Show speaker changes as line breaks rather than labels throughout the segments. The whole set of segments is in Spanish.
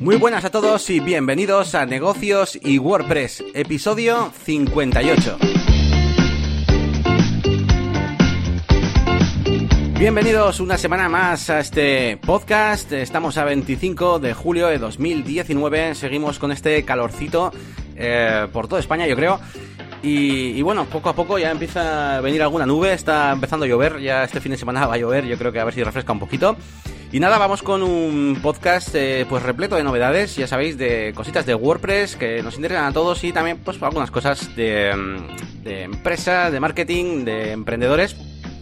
Muy buenas a todos y bienvenidos a Negocios y WordPress, episodio 58. Bienvenidos una semana más a este podcast. Estamos a 25 de julio de 2019. Seguimos con este calorcito eh, por toda España, yo creo. Y, y, bueno, poco a poco ya empieza a venir alguna nube. Está empezando a llover. Ya este fin de semana va a llover. Yo creo que a ver si refresca un poquito. Y nada, vamos con un podcast eh, pues repleto de novedades, ya sabéis, de cositas de WordPress que nos interesan a todos y también pues algunas cosas de, de empresa, de marketing, de emprendedores.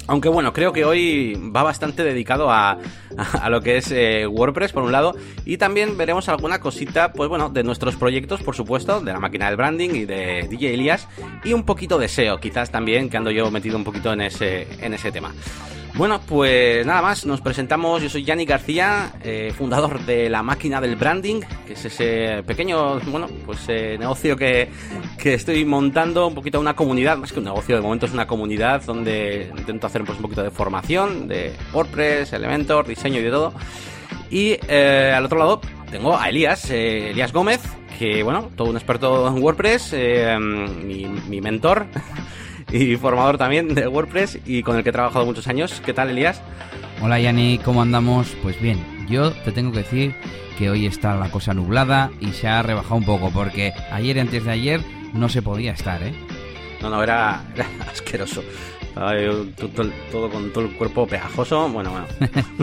Aunque bueno, creo que hoy va bastante dedicado a, a, lo que es eh, WordPress por un lado y también veremos alguna cosita, pues bueno, de nuestros proyectos, por supuesto, de la máquina del branding y de DJ Elias y un poquito de SEO, quizás también, que ando yo metido un poquito en ese, en ese tema. Bueno, pues nada más, nos presentamos, yo soy Yanni García, eh, fundador de La Máquina del Branding, que es ese pequeño, bueno, pues eh, negocio que, que, estoy montando, un poquito una comunidad, más que un negocio, de momento es una comunidad donde intento hacer pues, un poquito de formación, de WordPress, Elementor, diseño y de todo. Y eh, al otro lado tengo a Elías, eh, Elías Gómez, que bueno, todo un experto en WordPress, mi mentor y formador también de WordPress y con el que he trabajado muchos años. ¿Qué tal, Elías?
Hola, Yanni, ¿cómo andamos? Pues bien, yo te tengo que decir que hoy está la cosa nublada y se ha rebajado un poco porque ayer y antes de ayer no se podía estar, ¿eh?
No, no, era, era asqueroso. Todo, todo, con todo el cuerpo pegajoso, bueno, bueno,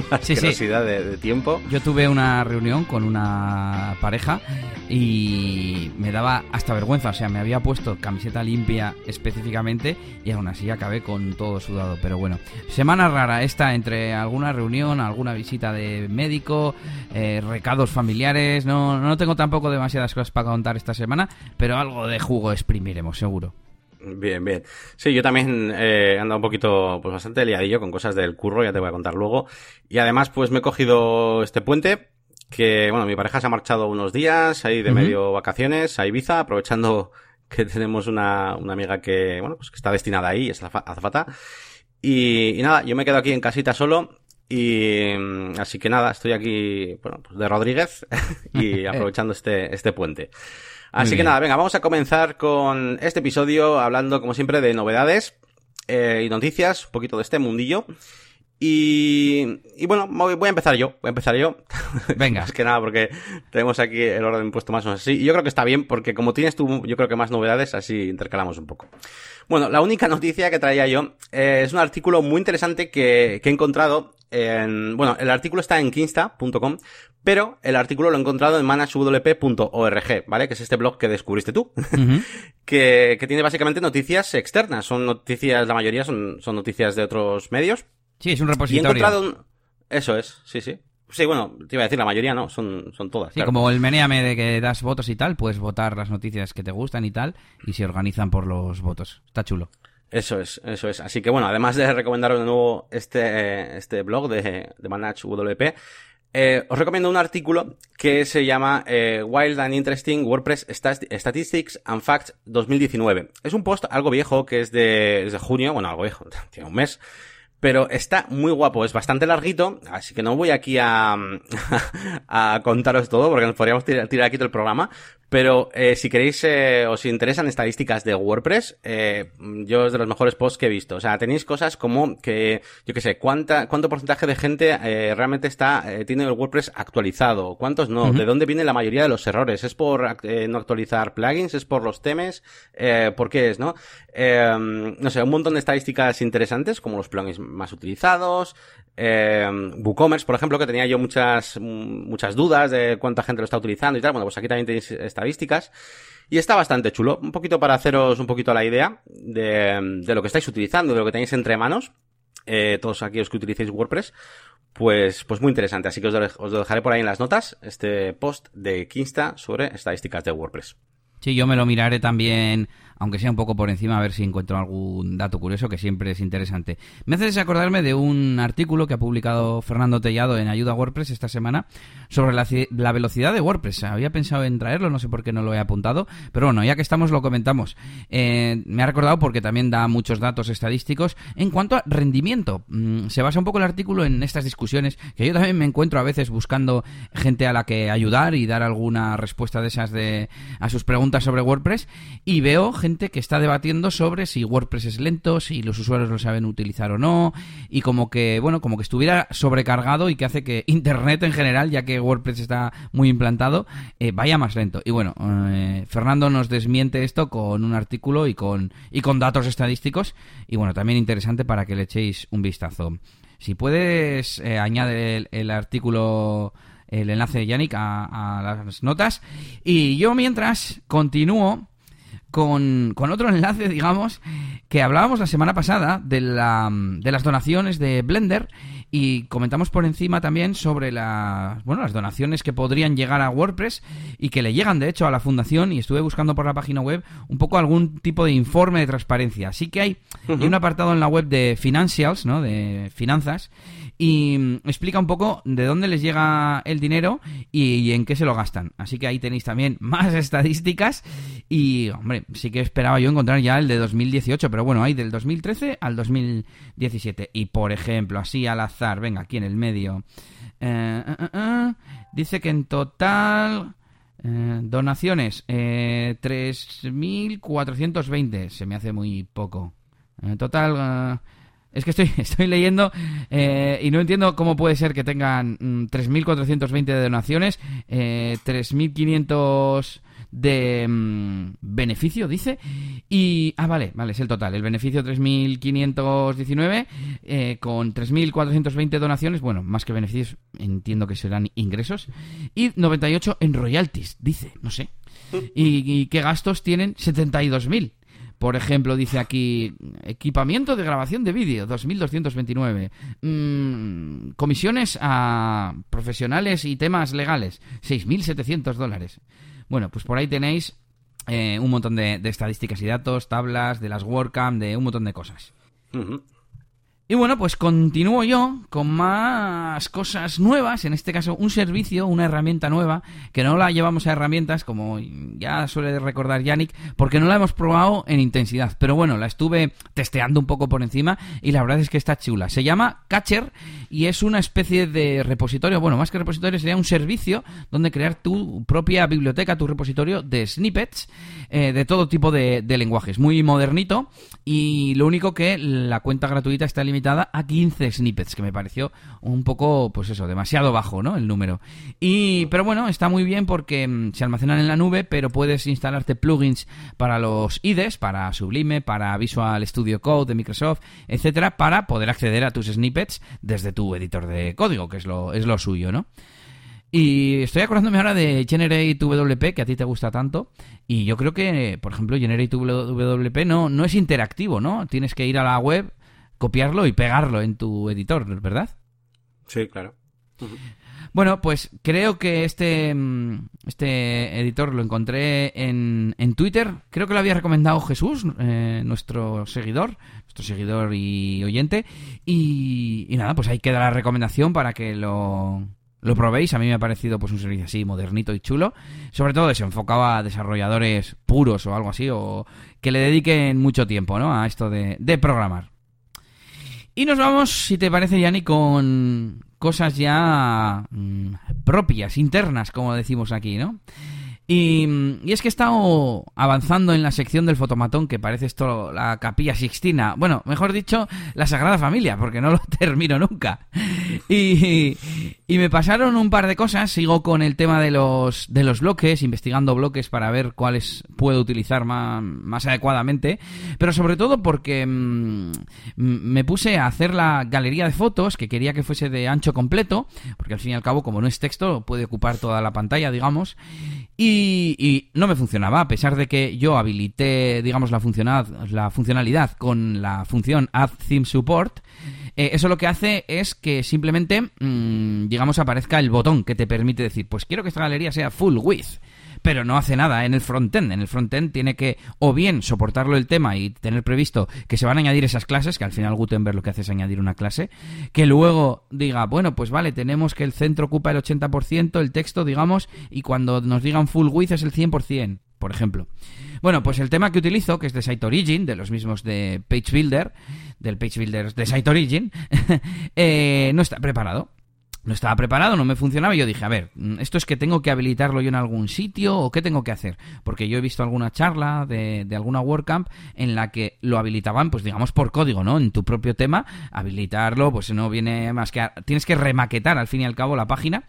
una
sí, sí.
De, de, tiempo.
Yo tuve una reunión con una pareja y me daba hasta vergüenza, o sea, me había puesto camiseta limpia específicamente y aún así acabé con todo sudado, pero bueno, semana rara esta entre alguna reunión, alguna visita de médico, eh, recados familiares, no, no tengo tampoco demasiadas cosas para contar esta semana, pero algo de jugo exprimiremos, seguro.
Bien, bien. Sí, yo también eh, he andado un poquito, pues bastante liadillo con cosas del curro, ya te voy a contar luego. Y además, pues me he cogido este puente, que, bueno, mi pareja se ha marchado unos días ahí de uh -huh. medio vacaciones a Ibiza, aprovechando que tenemos una, una amiga que, bueno, pues que está destinada ahí, es azafata. Y, y nada, yo me quedo aquí en casita solo y así que nada, estoy aquí, bueno, pues de Rodríguez y aprovechando este, este puente. Así que nada, venga, vamos a comenzar con este episodio hablando, como siempre, de novedades eh, y noticias, un poquito de este mundillo. Y, y bueno, voy a empezar yo, voy a empezar yo.
Venga.
es que nada, porque tenemos aquí el orden puesto más o menos así. Y yo creo que está bien, porque como tienes tú, yo creo que más novedades, así intercalamos un poco. Bueno, la única noticia que traía yo eh, es un artículo muy interesante que, que he encontrado en, bueno, el artículo está en kinsta.com, pero el artículo lo he encontrado en managewp.org, ¿vale? Que es este blog que descubriste tú, uh -huh. que, que tiene básicamente noticias externas. Son noticias, la mayoría son, son noticias de otros medios.
Sí, es un repositorio.
Y he encontrado un... Eso es, sí, sí. Sí, bueno, te iba a decir, la mayoría no, son, son todas.
Sí,
claro.
como el meneame de que das votos y tal, puedes votar las noticias que te gustan y tal, y se organizan por los votos. Está chulo.
Eso es, eso es. Así que bueno, además de recomendaros de nuevo este, este blog de, de Manage WP, eh, os recomiendo un artículo que se llama eh, Wild and Interesting WordPress Statistics and Facts 2019. Es un post algo viejo que es de, es de junio, bueno, algo viejo, tiene un mes, pero está muy guapo, es bastante larguito, así que no voy aquí a, a contaros todo porque nos podríamos tirar, tirar aquí todo el programa, pero eh, si queréis, eh, os interesan estadísticas de WordPress, eh, yo es de los mejores posts que he visto. O sea, tenéis cosas como que, yo qué sé, cuánta, cuánto porcentaje de gente eh, realmente está, eh, tiene el WordPress actualizado, cuántos no, uh -huh. de dónde viene la mayoría de los errores. ¿Es por eh, no actualizar plugins? ¿Es por los temas? Eh, ¿Por qué es, no? No sé, un montón de estadísticas interesantes, como los plugins más utilizados, eh, WooCommerce, por ejemplo, que tenía yo muchas, muchas dudas de cuánta gente lo está utilizando y tal. Bueno, pues aquí también tenéis estadísticas. Y está bastante chulo. Un poquito para haceros un poquito la idea de, de lo que estáis utilizando, de lo que tenéis entre manos. Eh, todos aquellos que utilicéis WordPress. Pues, pues muy interesante. Así que os, os lo dejaré por ahí en las notas. Este post de Kinsta sobre estadísticas de WordPress.
Sí, yo me lo miraré también aunque sea un poco por encima, a ver si encuentro algún dato curioso que siempre es interesante. Me hace desacordarme de un artículo que ha publicado Fernando Tellado en Ayuda a WordPress esta semana sobre la, velocidad de WordPress. Había pensado en traerlo, no sé por qué no lo he apuntado, pero bueno, ya que estamos lo comentamos. Eh, me ha recordado porque también da muchos datos estadísticos en cuanto a rendimiento. Mm, se basa un poco el artículo en estas discusiones que yo también me encuentro a veces buscando gente a la que ayudar y dar alguna respuesta de esas de a sus preguntas sobre WordPress y veo gente que está debatiendo sobre si WordPress es lento, si los usuarios lo saben utilizar o no, y como que, bueno, como que estuviera sobrecargado y que hace que Internet en general, ya que WordPress está muy implantado, eh, vaya más lento. Y bueno, eh, Fernando nos desmiente esto con un artículo y con, y con datos estadísticos, y bueno, también interesante para que le echéis un vistazo. Si puedes, eh, añade el, artículo el enlace de Yannick a, las notas. Y yo mientras continúo con, con, otro enlace, digamos, que hablábamos la semana pasada de, la, de las donaciones de Blender y comentamos por encima también sobre las, bueno, las donaciones que podrían llegar a WordPress y que le llegan de hecho a la fundación y estuve buscando por la página web un poco algún tipo de informe de transparencia. Así que hay, hay un apartado en la web de Financials, ¿no? De finanzas y mm, explica un poco de dónde les llega el dinero y, en qué se lo gastan. Así que ahí tenéis también más estadísticas y, hombre, sí que esperaba yo encontrar ya el de 2018, pero bueno, hay del 2013 al 2017. Y, por ejemplo, así al azar, venga, aquí en el medio, eh, eh, eh, dice que en total... donaciones, 3.420. Se me hace muy poco. En total, es que estoy, estoy leyendo eh, y no entiendo cómo puede ser que tengan 3.420 mm, de donaciones, eh, 3.500 de mm, beneficio, dice. Y. Ah, vale, vale, es el total. El beneficio 3.519 eh, con 3.420 donaciones. Bueno, más que beneficios, entiendo que serán ingresos. Y 98 en royalties, dice, no sé. ¿Y, y qué gastos tienen? 72.000. Por ejemplo, dice aquí, equipamiento de grabación de vídeo, 2.229. Mm, comisiones a profesionales y temas legales, 6.700 dólares. Bueno, pues por ahí tenéis eh, un montón de, estadísticas y datos, tablas, de las WordCamp, de un montón de cosas. Y bueno, pues continúo yo con más cosas nuevas, en este caso un servicio, una herramienta nueva, que no la llevamos a herramientas, como ya suele recordar Yannick, porque no la hemos probado en intensidad. Pero bueno, la estuve testeando un poco por encima y la verdad es que está chula. Se llama Catcher y es una especie de repositorio, bueno, más que repositorio, sería un servicio donde crear tu propia biblioteca, tu repositorio de snippets eh, de todo tipo de, de lenguajes. Muy modernito y lo único que la cuenta gratuita está limitada a 15 snippets, que me pareció un poco, pues eso, demasiado bajo, ¿no? El número. Y, pero bueno, está muy bien porque mm, se almacenan en la nube, pero puedes instalarte plugins para los IDEs, para Sublime, para Visual Studio Code de Microsoft, etcétera, para poder acceder a tus snippets desde tu editor de código, que es lo, es lo suyo, ¿no? Y estoy acordándome ahora de Generate WP, que a ti te gusta tanto. Y yo creo que, por ejemplo, Generate WP no, no es interactivo, ¿no? Tienes que ir a la web, copiarlo y pegarlo en tu editor, ¿verdad?
Sí, claro.
Bueno, pues creo que este, mm, este editor lo encontré en, en Twitter. Creo que lo había recomendado Jesús, eh, nuestro seguidor, nuestro seguidor y oyente. Y, y nada, pues ahí queda la recomendación para que lo, lo probéis. A mí me ha parecido pues un servicio así modernito y chulo. Sobre todo desenfocado a desarrolladores puros o algo así, o que le dediquen mucho tiempo ¿no? a esto de, de programar. Y nos vamos, si te parece, Yanni, con cosas ya mm, propias, internas, como decimos aquí, ¿no? Y, es que he estado avanzando en la sección del fotomatón, que parece esto la capilla sixtina. Bueno, mejor dicho, la Sagrada Familia, porque no lo termino nunca. Y, y me pasaron un par de cosas. Sigo con el tema de los, de los bloques, investigando bloques para ver cuáles puedo utilizar más, más adecuadamente. Pero sobre todo porque mm, me puse a hacer la galería de fotos, que quería que fuese de ancho completo, porque al fin y al cabo, como no es texto, puede ocupar toda la pantalla, digamos. Y, no me funcionaba, a pesar de que yo habilité, digamos, la, la funcionalidad con la función Add Theme Support. Eh, eso lo que hace es que simplemente, mm, digamos, aparezca el botón que te permite decir, pues quiero que esta galería sea full width. Pero no hace nada en el frontend. En el frontend tiene que o bien soportarlo el tema y tener previsto que se van a añadir esas clases, que al final Gutenberg lo que hace es añadir una clase, que luego diga, bueno, pues vale, tenemos que el centro ocupa el 80%, el texto, digamos, y cuando nos digan full width es el 100%, por ejemplo. Bueno, pues el tema que utilizo, que es de Site Origin, de los mismos de Page Builder, del Page Builder de Site Origin, eh, no está preparado no estaba preparado, no me funcionaba y yo dije, a ver, mm, esto es que tengo que habilitarlo yo en algún sitio o qué tengo que hacer, porque yo he visto alguna charla de, de alguna WordCamp en la que lo habilitaban, pues digamos por código, ¿no? En tu propio tema, habilitarlo, pues no viene más que tienes que remaquetar al fin y al cabo la página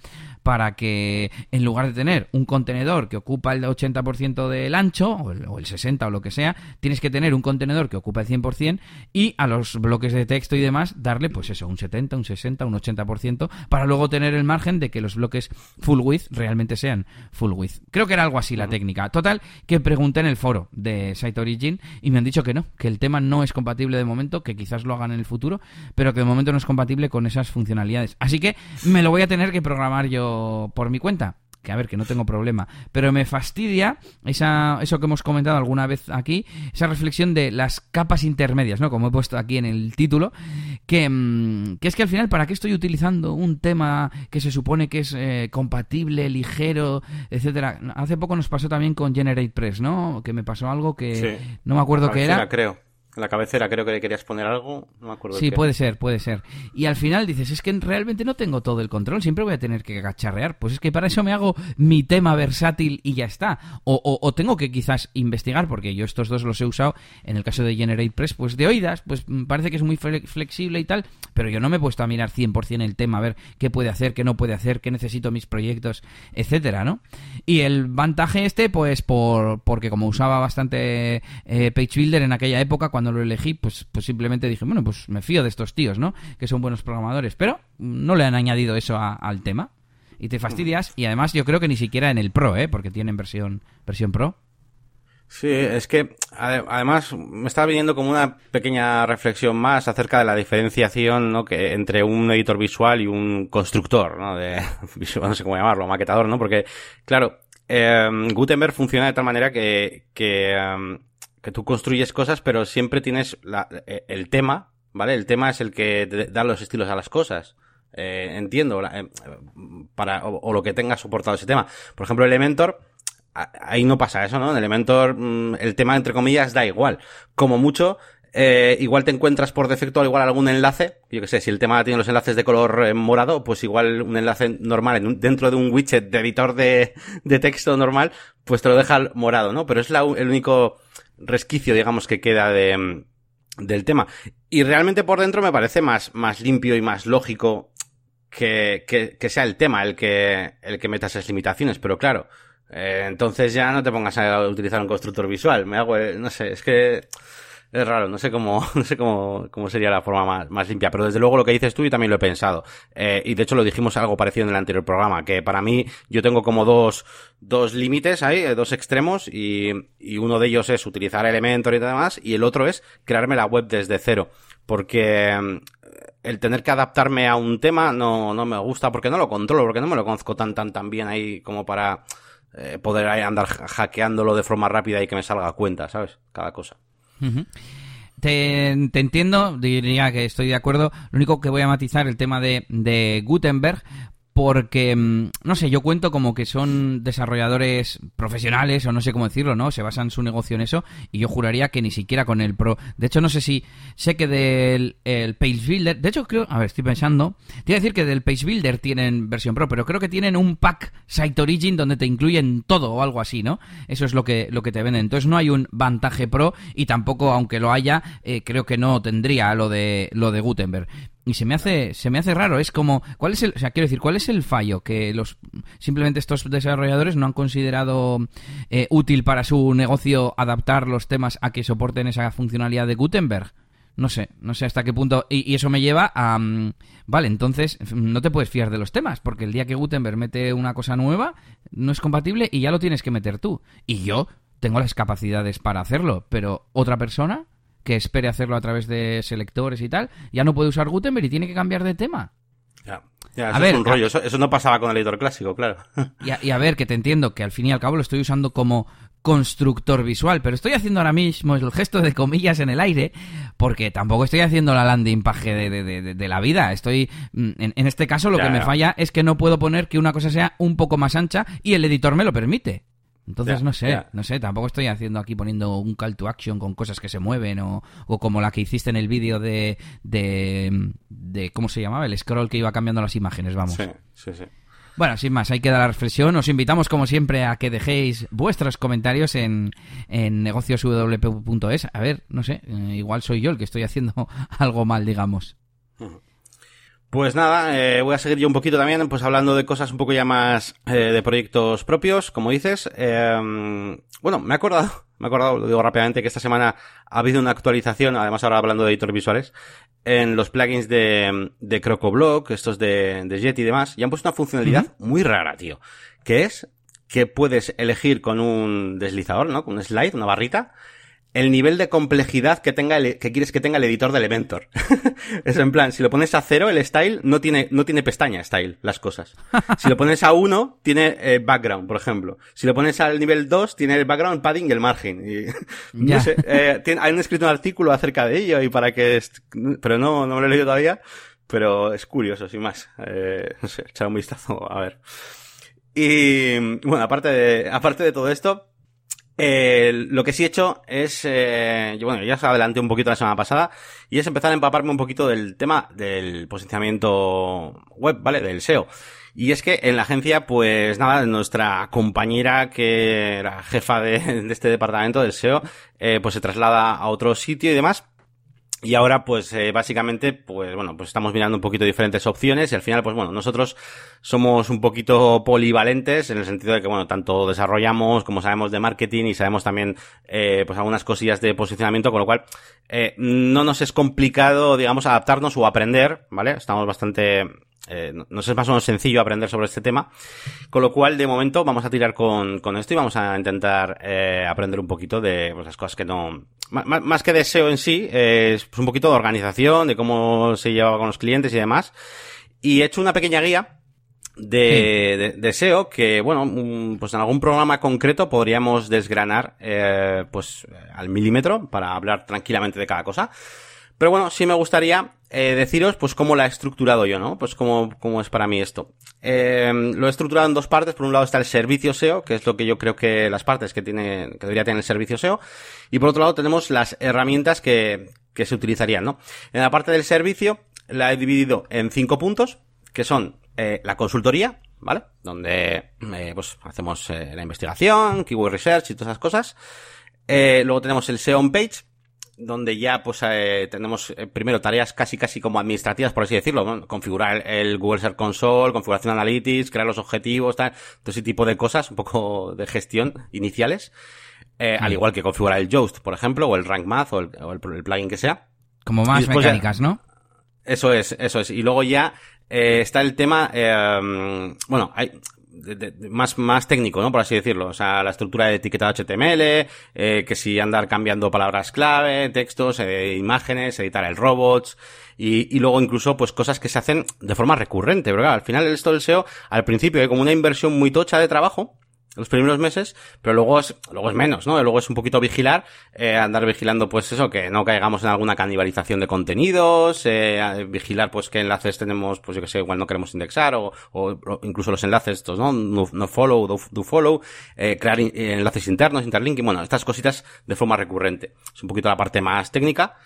para que en lugar de tener un contenedor que ocupa el 80% del ancho, o el, o el, 60 o lo que sea, tienes que tener un contenedor que ocupa el 100% y a los bloques de texto y demás darle pues eso, un 70, un 60, un 80% para luego tener el margen de que los bloques full width realmente sean full width. Creo que era algo así la técnica. Total, que pregunté en el foro de Site Origin y me han dicho que no, que el tema no es compatible de momento, que quizás lo hagan en el futuro, pero que de momento no es compatible con esas funcionalidades. Así que me lo voy a tener que programar yo por mi cuenta que a ver, que no tengo problema, pero me fastidia esa, eso que hemos comentado alguna vez aquí, esa reflexión de las capas intermedias, ¿no? Como he puesto aquí en el título, que, mm, que es que al final, ¿para qué estoy utilizando un tema que se supone que es eh, compatible, ligero, etcétera? Hace poco nos pasó también con GeneratePress, ¿no? Que me pasó algo que no me acuerdo qué era.
creo. En la cabecera creo que le querías poner algo, no me acuerdo.
Sí, puede ser, puede ser. Y al final dices, es que realmente no tengo todo el control, siempre voy a tener que cacharrear. Pues es que para eso me hago mi tema versátil y ya está. O, o, tengo que quizás investigar, porque yo estos dos los he usado, en el caso de GeneratePress, pues de oídas, pues parece que es muy flexible y tal, pero yo no me he puesto a mirar 100% el tema, a ver qué puede hacer, qué no puede hacer, qué necesito mis proyectos, etcétera, ¿no? Y el vantaje este, pues por porque como usaba bastante eh, PageBuilder en aquella época, cuando cuando lo elegí, pues, pues simplemente dije, bueno, pues me fío de estos tíos, ¿no? Que son buenos programadores. Pero no le han añadido eso al tema. Y te fastidias. Y además yo creo que ni siquiera en el Pro, ¿eh? Porque tienen versión, versión Pro.
Sí, es que además me estaba viniendo como una pequeña reflexión más acerca de la diferenciación ¿no? que entre un editor visual y un constructor, ¿no? De, no sé cómo llamarlo, maquetador, ¿no? Porque, claro, eh, Gutenberg funciona de tal manera que, que em, que tú construyes cosas, pero siempre tienes eh, el tema, ¿vale? El tema es el que da los estilos a las cosas. Eh, entiendo, eh, para, o, lo que tenga soportado ese tema. Por ejemplo, Elementor, ahí no pasa eso, ¿no? En Elementor, mm, el tema, entre comillas, da igual. Como mucho, eh, igual te encuentras por defecto igual algún enlace, yo que sé, si el tema tiene los enlaces de color morado, pues igual un enlace normal dentro de un widget de editor de, texto normal, pues te lo deja morado, ¿no? Pero es el único resquicio, digamos, que queda de, del tema. Y realmente por dentro me parece más, más limpio y más lógico que, que, sea el tema el que, el que meta esas limitaciones, pero claro, eh, entonces ya no te pongas a utilizar un constructor visual, me hago, no sé, es que es raro, no sé cómo, no sé cómo, cómo sería la forma más, más limpia, pero desde luego lo que dices tú yo también lo he pensado. Eh, y de hecho lo dijimos algo parecido en el anterior programa, que para mí yo tengo como dos, dos límites ahí, eh, dos extremos, y, y uno de ellos es utilizar Elementor y demás, y el otro es crearme la web desde cero. Porque mm, el tener que adaptarme a un tema no, no me gusta porque no lo controlo, porque no me lo conozco tan, tan, tan bien ahí como para eh, poder andar hackeándolo de forma rápida y que me salga a cuenta, ¿sabes? Cada cosa
te, entiendo, diría que estoy de acuerdo. Lo único que voy a matizar el tema de, de Gutenberg, porque, mm, no sé, yo cuento como que son desarrolladores profesionales, o no sé cómo decirlo, ¿no? Se basan su negocio en eso, y yo juraría que ni siquiera con el Pro. De hecho, no sé si, sé que del el Page Builder, de hecho creo, a ver, estoy pensando, te iba a decir que del Page Builder tienen versión Pro, pero creo que tienen un pack Site Origin donde te incluyen todo o algo así, ¿no? Eso es lo que, lo que te venden. Entonces no hay un vantaje Pro, y tampoco, aunque lo haya, eh, creo que no tendría lo de, lo de Gutenberg y se me hace se me hace raro es como cuál es el o sea quiero decir cuál es el fallo que los simplemente estos desarrolladores no han considerado eh, útil para su negocio adaptar los temas a que soporten esa funcionalidad de Gutenberg no sé no sé hasta qué punto y, eso me lleva a mm, vale entonces no te puedes fiar de los temas porque el día que Gutenberg mete una cosa nueva no es compatible y ya lo tienes que meter tú. Y yo tengo las capacidades para hacerlo pero otra persona que espere hacerlo a través de selectores y tal, ya no puede usar Gutenberg y tiene que cambiar de tema.
Ya. Ya, eso es un rollo. Eso, eso, no pasaba con el editor clásico, claro.
Y a, y a, ver, que te entiendo que al fin y al cabo lo estoy usando como constructor visual, pero estoy haciendo ahora mismo el gesto de comillas en el aire, porque tampoco estoy haciendo la landing page de, de, de, de la vida. Estoy, mm, en, en este caso, lo
Ya,
que me falla es que no puedo poner que una cosa sea un poco más ancha y el editor me lo permite. Entonces,
Ya,
no sé,
ya.
no sé, tampoco estoy haciendo aquí poniendo un call to action con cosas que se mueven o, o como la que hiciste en el vídeo de, de, de, ¿cómo se llamaba? El scroll que iba cambiando las imágenes, vamos.
Sí, sí, sí.
Bueno, sin más, hay que dar la reflexión. Os invitamos, como siempre, a que dejéis vuestros comentarios en, en negocioswp.es. A ver, no sé, eh, igual soy yo el que estoy haciendo algo mal, digamos.
Pues nada, eh, voy a seguir yo un poquito también, pues hablando de cosas un poco ya más eh, de proyectos propios, como dices. Eh, bueno, me he acordado, me he acordado, lo digo rápidamente, que esta semana ha habido una actualización, además ahora hablando de editores visuales, en los plugins de, de CrocoBlock, estos de, de Jet y demás, y han puesto una funcionalidad muy rara, tío, que es que puedes elegir con un deslizador, ¿no? Con un slide, una barrita, el nivel de complejidad que tenga el, que quieres que tenga el editor de Elementor. es en plan, si lo pones a cero, el style no tiene, no tiene pestaña style, las cosas. Si lo pones a uno, tiene eh, background, por ejemplo. Si lo pones al nivel 2, tiene el background, padding y el margin. Y, no sé, eh, tiene- han escrito un artículo acerca de ello y para que, pero no, no me lo he leído todavía, pero es curioso, sin más. Eh, no sé, echar un vistazo, a ver. Y, bueno, aparte de, aparte de todo esto, eh, lo que sí he hecho es, eh, yo, bueno, ya os adelanté un poquito la semana pasada, y es empezar a empaparme un poquito del tema del posicionamiento web, ¿vale? Del SEO. Y es que en la agencia, pues nada, nuestra compañera que era jefa de, este departamento del SEO, eh, pues se traslada a otro sitio y demás. Y ahora, pues, eh, básicamente, pues, bueno, pues estamos mirando un poquito diferentes opciones y al final, pues, bueno, nosotros somos un poquito polivalentes en el sentido de que, bueno, tanto desarrollamos como sabemos de marketing y sabemos también, eh, pues, algunas cosillas de posicionamiento, con lo cual, eh, no nos es complicado, digamos, adaptarnos o aprender, ¿vale? Estamos bastante, eh, no- nos es más o menos sencillo aprender sobre este tema. Con lo cual, de momento, vamos a tirar con, con esto y vamos a intentar eh, aprender un poquito de pues, las cosas que no... Más, más- que de SEO en sí, eh, es pues, un poquito de organización, de cómo se lleva con los clientes y demás. Y he hecho una pequeña guía de, de, de SEO que, bueno, pues en algún programa concreto podríamos desgranar, eh, pues, al milímetro para hablar tranquilamente de cada cosa. Pero bueno, sí me gustaría eh, deciros pues cómo la he estructurado yo, ¿no? Pues cómo, cómo es para mí esto. Eh, lo he estructurado en dos partes. Por un lado está el servicio SEO, que es lo que yo creo que las partes que tiene, que debería tener el servicio SEO. Y por otro lado tenemos las herramientas que, que se utilizarían, ¿no? En la parte del servicio la he dividido en cinco puntos, que son eh, la consultoría, ¿vale? Donde eh, pues hacemos eh, la investigación, keyword research y todas esas cosas. Eh, luego tenemos el SEO on page, donde ya pues eh, tenemos eh, primero tareas casi casi como administrativas por así decirlo ¿no? configurar el, Google Search Console configuración Analytics crear los objetivos tal todo ese tipo de cosas un poco de gestión iniciales eh, al igual que configurar el Yoast por ejemplo o el Rank Math o el, o el- el plugin que sea
Como más
ya-
mecánicas, ¿no?
eso es, eso es. Y luego ya eh, está el tema, eh, bueno, hay de- de- más, más técnico, ¿no? Por así decirlo. O sea, la estructura de etiquetado HTML, eh, que si andar cambiando palabras clave, textos, eh, imágenes, editar el robots, y, y luego incluso, pues cosas que se hacen de forma recurrente, claro, al final esto del SEO, al principio hay como una inversión muy tocha de trabajo, los primeros meses, pero luego es, luego es menos, ¿no? Luego es un poquito vigilar, eh, andar vigilando, pues eso, que no caigamos en alguna canibalización de contenidos, eh, vigilar, pues qué enlaces tenemos, pues yo que sé, igual no queremos indexar, o, o- incluso los enlaces estos, ¿no? No, follow, do, do follow, eh, crear eh, enlaces internos, interlinking, bueno, estas cositas de forma recurrente. Es un poquito la parte más técnica.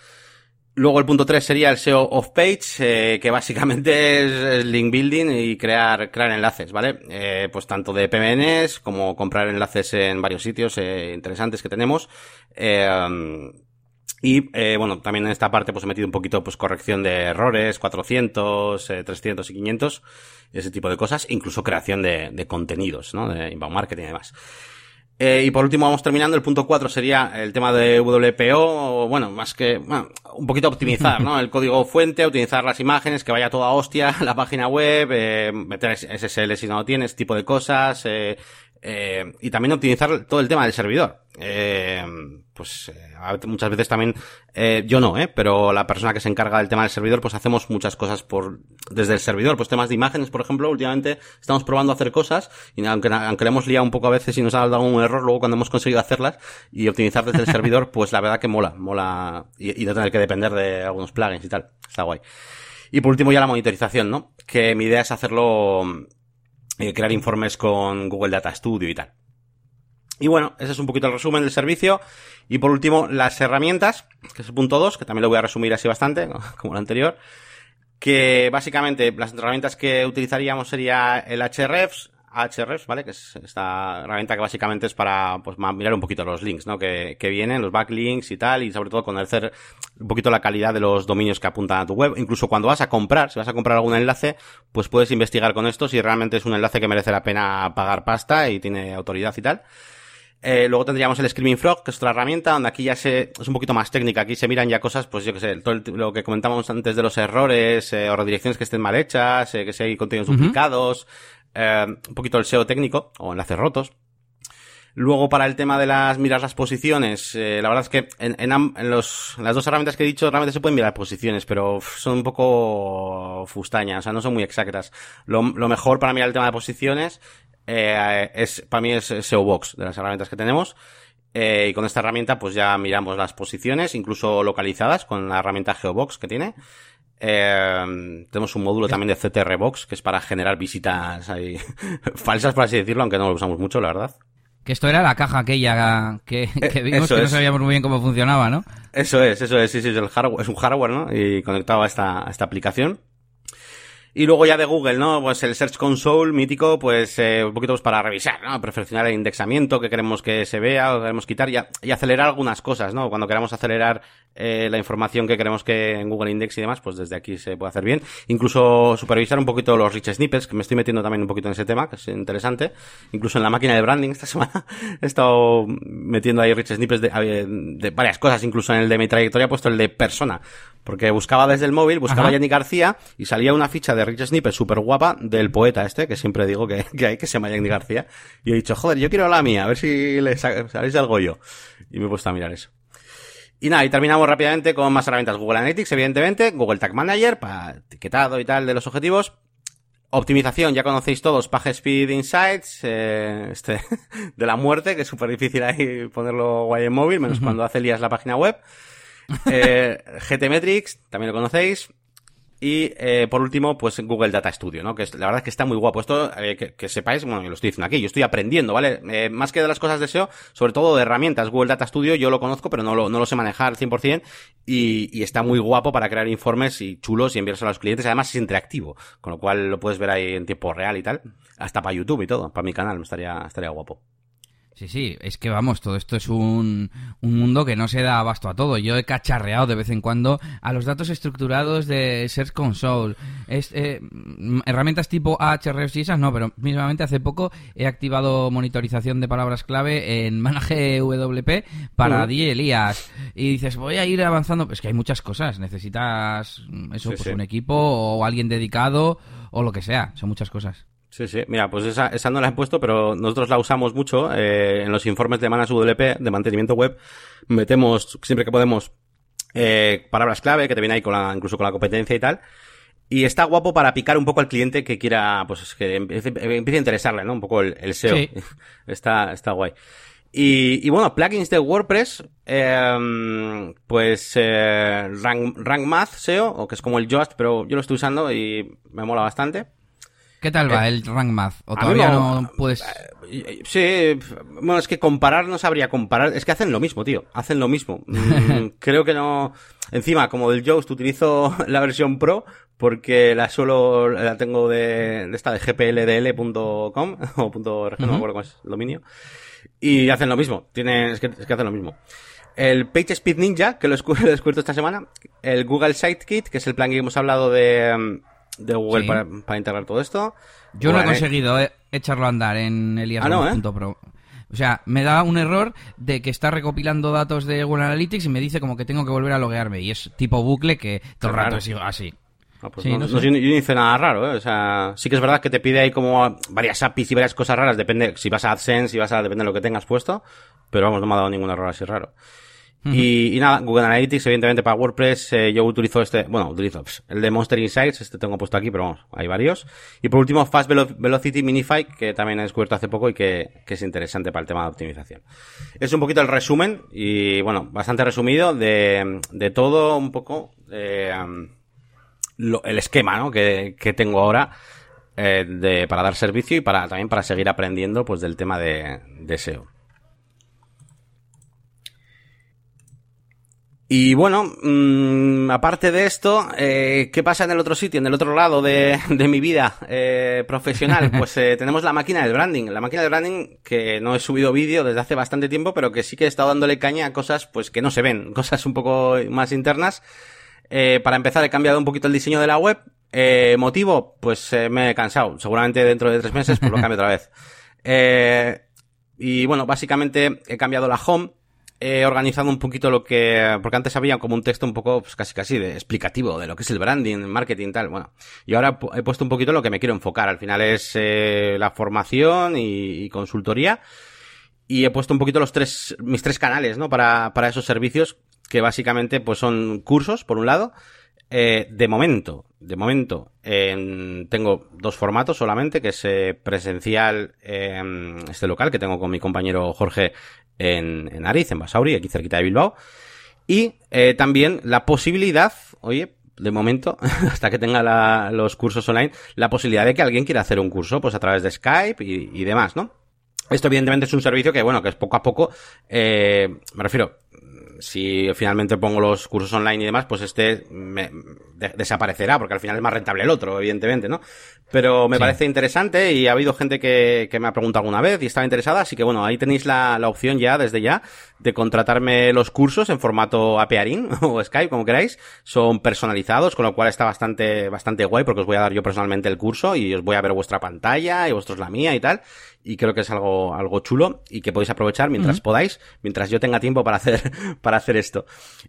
Luego el punto 3 sería el SEO off-page, eh, que básicamente es, link building y crear, crear enlaces, ¿vale? Eh, pues tanto de PMNs como comprar enlaces en varios sitios eh, interesantes que tenemos. Eh, y eh, bueno, también en esta parte pues he metido un poquito pues corrección de errores, 400, eh, 300 y 500, ese tipo de cosas, incluso creación de, de contenidos, ¿no? De inbound marketing y demás. Eh, y por último vamos terminando, el punto 4 sería el tema de WPO, bueno, más que, bueno, un poquito optimizar, ¿no? El código fuente, optimizar las imágenes, que vaya toda hostia la página web, eh, meter SSL si no lo tienes, tipo de cosas, eh, eh, y también optimizar todo el tema del servidor. Eh, pues eh, muchas veces también, eh, yo no, eh, pero la persona que se encarga del tema del servidor, pues hacemos muchas cosas por, desde el servidor, pues temas de imágenes, por ejemplo, últimamente estamos probando a hacer cosas, y aunque, aunque le hemos liado un poco a veces y nos ha dado un error, luego cuando hemos conseguido hacerlas y optimizar desde el servidor, pues la verdad que mola, mola, y, y no tener que depender de algunos plugins y tal, está guay. Y por último ya la monitorización, ¿no? Que mi idea es hacerlo, eh, crear informes con Google Data Studio y tal. Y bueno, ese es un poquito el resumen del servicio. Y por último, las herramientas, que es el punto 2, que también lo voy a resumir así bastante, como el anterior. Que básicamente las herramientas que utilizaríamos sería el Hrefs, Ahrefs, ¿vale? Que es esta herramienta que básicamente es para pues, mirar un poquito los links, ¿no? Que, que vienen, los backlinks y tal, y sobre todo conocer un poquito la calidad de los dominios que apuntan a tu web. Incluso cuando vas a comprar, si vas a comprar algún enlace, pues puedes investigar con esto si realmente es un enlace que merece la pena pagar pasta y tiene autoridad y tal. Eh, luego tendríamos el Screaming Frog, que es otra herramienta, donde aquí ya se, es un poquito más técnica. Aquí se miran ya cosas, pues yo que sé, todo lo que comentábamos antes de los errores, eh, o redirecciones que estén mal hechas, eh, que si hay contenidos duplicados, eh, un poquito el SEO técnico, o enlaces rotos. Luego, para el tema de las mirar las posiciones, eh, la verdad es que en, en, los, las dos herramientas que he dicho realmente se pueden mirar posiciones, pero son un poco fustañas, o sea, no son muy exactas. Lo, lo mejor para mirar el tema de posiciones eh, es, para mí es SEO Box de las herramientas que tenemos. Eh, y con esta herramienta, pues ya miramos las posiciones, incluso localizadas, con la herramienta GeoBox que tiene. Eh, tenemos un módulo también de CTR Box, que es para generar visitas ahí, falsas, por así decirlo, aunque no lo usamos mucho, la verdad.
Que esto era la caja aquella que, que vimos que no sabíamos muy bien cómo funcionaba, ¿no?
Eso es, eso es, sí, sí, es, el hardware, es un hardware, ¿no? Y conectado a esta, a esta aplicación. Y luego ya de Google, ¿no? Pues el Search Console mítico, pues eh, un poquito pues para revisar, ¿no? Perfeccionar el indexamiento que queremos que se vea o queremos quitar y, y acelerar algunas cosas, ¿no? Cuando queramos acelerar eh, la información que queremos que en Google Index y demás, pues desde aquí se puede hacer bien. Incluso supervisar un poquito los rich snippets, que me estoy metiendo también un poquito en ese tema, que es interesante. Incluso en la máquina de branding esta semana he estado metiendo ahí rich snippets de, de varias cosas, incluso en el de mi trayectoria he puesto el de persona. Porque buscaba desde el móvil, buscaba a Jenny García y salía una ficha de Rich Snippet súper guapa del poeta este, que siempre digo que, que hay, que se llama Jenny García. Y he dicho, joder, yo quiero la mía, a ver si le sabéis algo yo. Y me he puesto a mirar eso. Y nada, y terminamos rápidamente con más herramientas. Google Analytics, evidentemente, Google Tag Manager para etiquetado y tal de los objetivos. Optimización, ya conocéis todos, PageSpeed Insights, eh, este, de la muerte, que es súper difícil ahí ponerlo guay en móvil, menos cuando hace lías la página web. Eh, GTmetrix, también lo conocéis. Y eh, por último, pues Google Data Studio, ¿no? Que es, la verdad es que está muy guapo. Esto, eh, que, que, sepáis, bueno, yo lo estoy diciendo aquí, yo estoy aprendiendo, ¿vale? Eh, más que de las cosas de SEO, sobre todo de herramientas. Google Data Studio yo lo conozco, pero no lo, no lo sé manejar al 100%. Y, y está muy guapo para crear informes y chulos y enviarse a los clientes. Además es interactivo, con lo cual lo puedes ver ahí en tiempo real y tal. Hasta para YouTube y todo, para mi canal, estaría, estaría guapo.
Sí, sí, es que vamos, todo esto es un, un, mundo que no se da abasto a todo. Yo he cacharreado de vez en cuando a los datos estructurados de Search Console. Es, eh, herramientas tipo Ahrefs y esas no, pero mismamente hace poco he activado monitorización de palabras clave en Manage WP para uh. Elías. Y dices, voy a ir avanzando. Es que hay muchas cosas. Necesitas eso, sí, pues sí. un equipo o alguien dedicado o lo que sea. Son muchas cosas.
Sí, sí. Mira, pues esa, esa no la he puesto, pero nosotros la usamos mucho eh, en los informes de Manas WP, de mantenimiento web. Metemos siempre que podemos eh, palabras clave, que te viene ahí con la, incluso con la competencia y tal. Y está guapo para picar un poco al cliente que quiera, pues que empiece, empiece a interesarle, ¿no? Un poco el, el SEO. Sí. está, está guay. Y, y, bueno, plugins de WordPress, eh, pues eh, Rank, Rank Math SEO, o que es como el Yoast, pero yo lo estoy usando y me mola bastante.
¿Qué tal va eh, el Rank Math? ¿O todavía no, no, puedes...?
Sí, bueno, es que comparar no sabría comparar. Es que hacen lo mismo, tío. Hacen lo mismo. Mm, creo que no... Encima, como del Yoast utilizo la versión Pro porque la solo la tengo de, de esta de gpldl.com o punto uh -huh. no me acuerdo cuál es el dominio. Y hacen lo mismo. Tienen, es que, es que hacen lo mismo el PageSpeed Ninja, que lo he descubierto esta semana, el Google Sitekit, que es el plan que hemos hablado de, de Google sí. para, para, integrar todo esto.
Yo bueno, no he conseguido eh, echarlo a andar en elias.pro. Ah, no, ¿eh? O sea, me da un error de que está recopilando datos de Google Analytics y me dice como que tengo que volver a loguearme. Y es tipo bucle que todo el rato sigo así.
Ah, pues sí, no, no, no, yo no hice nada raro, ¿eh? O sea, sí que es verdad que te pide ahí como varias APIs y varias cosas raras, depende, si vas a AdSense, si vas a, depende de lo que tengas puesto, pero vamos, no me ha dado ningún error así raro. Y, nada, Google Analytics, evidentemente para WordPress, eh, yo utilizo este, bueno, utilizo el de Monster Insights, este tengo puesto aquí, pero vamos, hay varios. Y por último, Fast Velocity Minify, que también he descubierto hace poco y que, es interesante para el tema de optimización. Es un poquito el resumen, y bueno, bastante resumido de, de todo un poco, eh, el esquema, ¿no? Que, que tengo ahora. Eh, de, para dar servicio y para también para seguir aprendiendo pues del tema de, de SEO. Y bueno, mmm, aparte de esto, eh, ¿qué pasa en el otro sitio, en el otro lado de, de mi vida eh, profesional? Pues eh, tenemos la máquina del branding. La máquina del branding que no he subido vídeo desde hace bastante tiempo, pero que sí que he estado dándole caña a cosas pues que no se ven, cosas un poco más internas. Eh, para empezar he cambiado un poquito el diseño de la web. Eh, motivo, pues eh, me he cansado. Seguramente dentro de tres meses pues lo cambio otra vez. Eh, y bueno, básicamente he cambiado la home he organizado un poquito lo que, porque antes había como un texto un poco, pues casi casi de explicativo de lo que es el branding, marketing, tal, bueno. Y ahora he puesto un poquito lo que me quiero enfocar. Al final es eh, la formación y, consultoría. Y he puesto un poquito los tres, mis tres canales, ¿no? Para, para esos servicios, que básicamente pues son cursos, por un lado. Eh, de momento, de momento, tengo dos formatos solamente, que es eh, presencial en este local que tengo con mi compañero Jorge en, en Ariz, en Basauri, aquí cerquita de Bilbao. Y eh, también la posibilidad, oye, de momento, hasta que tenga los cursos online, la posibilidad de que alguien quiera hacer un curso, pues a través de Skype y, y demás, ¿no? Esto evidentemente es un servicio que, bueno, que es poco a poco, me refiero, si finalmente pongo los cursos online y demás, pues este me, desaparecerá, porque al final es más rentable el otro, evidentemente, ¿no? Pero me parece interesante y ha habido gente que, que me ha preguntado alguna vez y estaba interesada, así que bueno, ahí tenéis la, la opción ya, desde ya, de contratarme los cursos en formato APARIN o Skype, como queráis. Son personalizados, con lo cual está bastante, bastante guay, porque os voy a dar yo personalmente el curso y os voy a ver vuestra pantalla y vosotros la mía y tal y creo que es algo, algo chulo y que podéis aprovechar mientras podáis, mientras yo tenga tiempo para hacer, para hacer esto.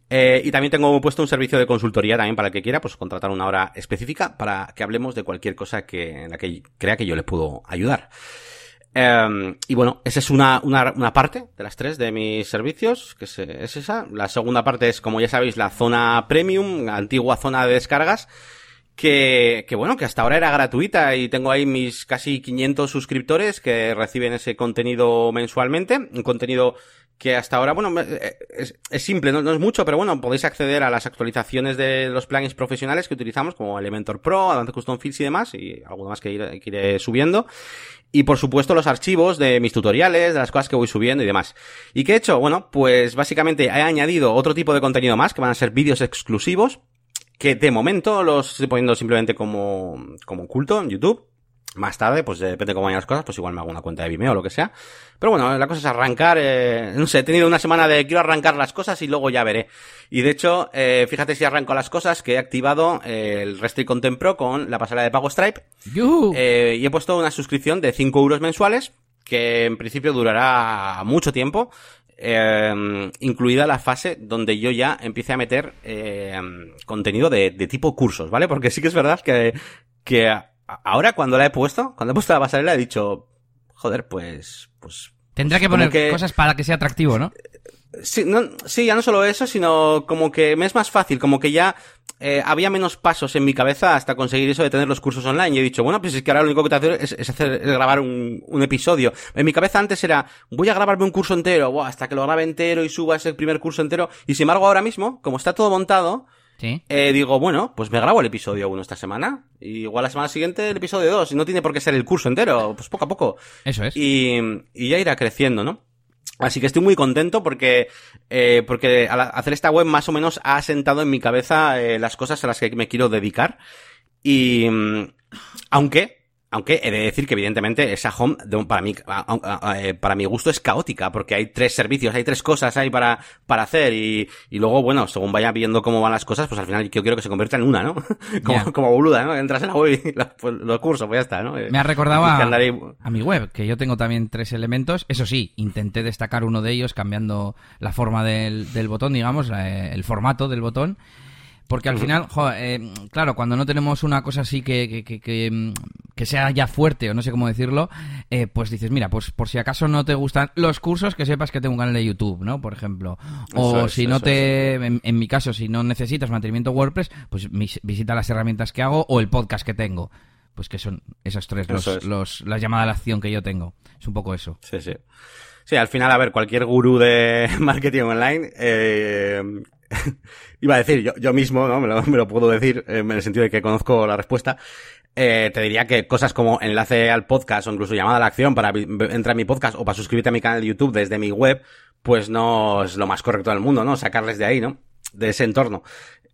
Eh, y también tengo puesto un servicio de consultoría también para el que quiera, pues contratar una hora específica para que hablemos de cualquier cosa que, en la que crea que yo le puedo ayudar. Eh, y bueno, esa es una, una, una, parte de las tres de mis servicios, que es, es, esa. La segunda parte es, como ya sabéis, la zona premium, antigua zona de descargas, que, que bueno, que hasta ahora era gratuita y tengo ahí mis casi 500 suscriptores que reciben ese contenido mensualmente, un contenido que hasta ahora, bueno, eh, es, es simple, no, no, es mucho, pero bueno, podéis acceder a las actualizaciones de los plugins profesionales que utilizamos, como Elementor Pro, Advanced Custom Fields y demás, y algo más que iré, que iré subiendo. Y por supuesto los archivos de mis tutoriales, de las cosas que voy subiendo y demás. ¿Y qué he hecho? Bueno, pues básicamente he añadido otro tipo de contenido más, que van a ser vídeos exclusivos, que de momento los estoy poniendo simplemente como, como culto en YouTube. Más tarde, pues depende de cómo vayan las cosas, pues igual me hago una cuenta de Vimeo o lo que sea. Pero bueno, la cosa es arrancar, eh, no sé, he tenido una semana de quiero arrancar las cosas y luego ya veré. Y de hecho, eh, fíjate si arranco las cosas que he activado eh, el Restrict Content Pro con la pasarela de pago Stripe. Eh, y he puesto una suscripción de 5 euros mensuales, que en principio durará mucho tiempo eh, incluida la fase donde yo ya empiece a meter eh, contenido de, de, tipo cursos, ¿vale? Porque sí que es verdad que, que ahora cuando la he puesto, cuando he puesto la pasarela he dicho, joder, pues... pues
Tendrá que poner que... cosas para que sea atractivo, ¿no?
Sí, no, sí, ya no solo eso, sino como que me es más fácil, como que ya eh, había menos pasos en mi cabeza hasta conseguir eso de tener los cursos online. Y he dicho, bueno, pues es que ahora lo único que te hacer es, es hacer es grabar un, un, episodio. En mi cabeza antes era, voy a grabarme un curso entero, buah, hasta que lo grabe entero y suba ese primer curso entero. Y sin embargo, ahora mismo, como está todo montado,
¿Sí?
Eh, digo, bueno, pues me grabo el episodio 1 esta semana. Y igual la semana siguiente el episodio 2. Y no tiene por qué ser el curso entero, pues poco a poco.
Eso es.
Y, y ya irá creciendo, ¿no? Así que estoy muy contento porque, eh, porque al hacer esta web más o menos ha asentado en mi cabeza eh, las cosas a las que me quiero dedicar. Y, aunque, aunque he de decir que evidentemente esa home para mí eh, para mi gusto es caótica porque hay tres servicios, hay tres cosas ahí para para hacer y, y luego bueno, según vaya viendo cómo van las cosas, pues al final yo quiero que se convierta en una, ¿no? como, yeah. como boluda, ¿no? Entras en la web y la, pues, los cursos, pues ya está, ¿no?
Me ha recordado a, a, mi web, que yo tengo también tres elementos. Eso sí, intenté destacar uno de ellos cambiando la forma del, del botón, digamos, el formato del botón Porque al final, eh, claro, cuando no tenemos una cosa así que, que, que, mm, que, sea ya fuerte, o no sé cómo decirlo, eh, pues dices, mira, pues por si acaso no te gustan los cursos, que sepas que tengo un canal de YouTube, ¿no? Por ejemplo. O si no te, en, mi caso, si no necesitas mantenimiento WordPress, pues visita las herramientas que hago o el podcast que tengo. Pues que son esos tres, los, los, la llamada a la acción que yo tengo. Es un poco eso.
Sí, sí. Sí, al final, a ver, cualquier gurú de marketing online, eh, iba a decir, yo, yo mismo, ¿no? Me lo, me lo puedo decir, eh, en el sentido de que conozco la respuesta. Eh, te diría que cosas como enlace al podcast o incluso llamada a la acción para entrar a mi podcast o para suscribirte a mi canal de YouTube desde mi web, pues no es lo más correcto del mundo, ¿no? Sacarles de ahí, ¿no? De ese entorno.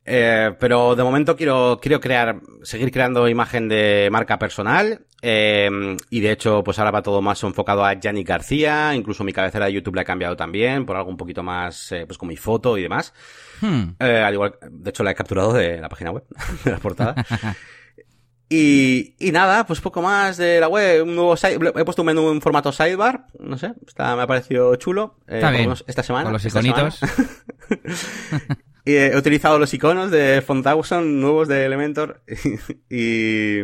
Eh, pero de momento quiero, quiero crear, seguir creando imagen de marca personal. Eh, y de hecho, pues ahora va todo más enfocado a Yannick García. Incluso mi cabecera de YouTube la he cambiado también por algo un poquito más, eh, pues con mi foto y demás. Hmm. Eh, al igual, de hecho la he capturado de la página web, de la portada. Y, y nada, pues poco más de la web, un nuevo he puesto un menú en formato sidebar, no sé, está, me ha parecido chulo.
Eh, esta semana. Con los iconitos.
y he utilizado los iconos de Fontauson nuevos de Elementor y,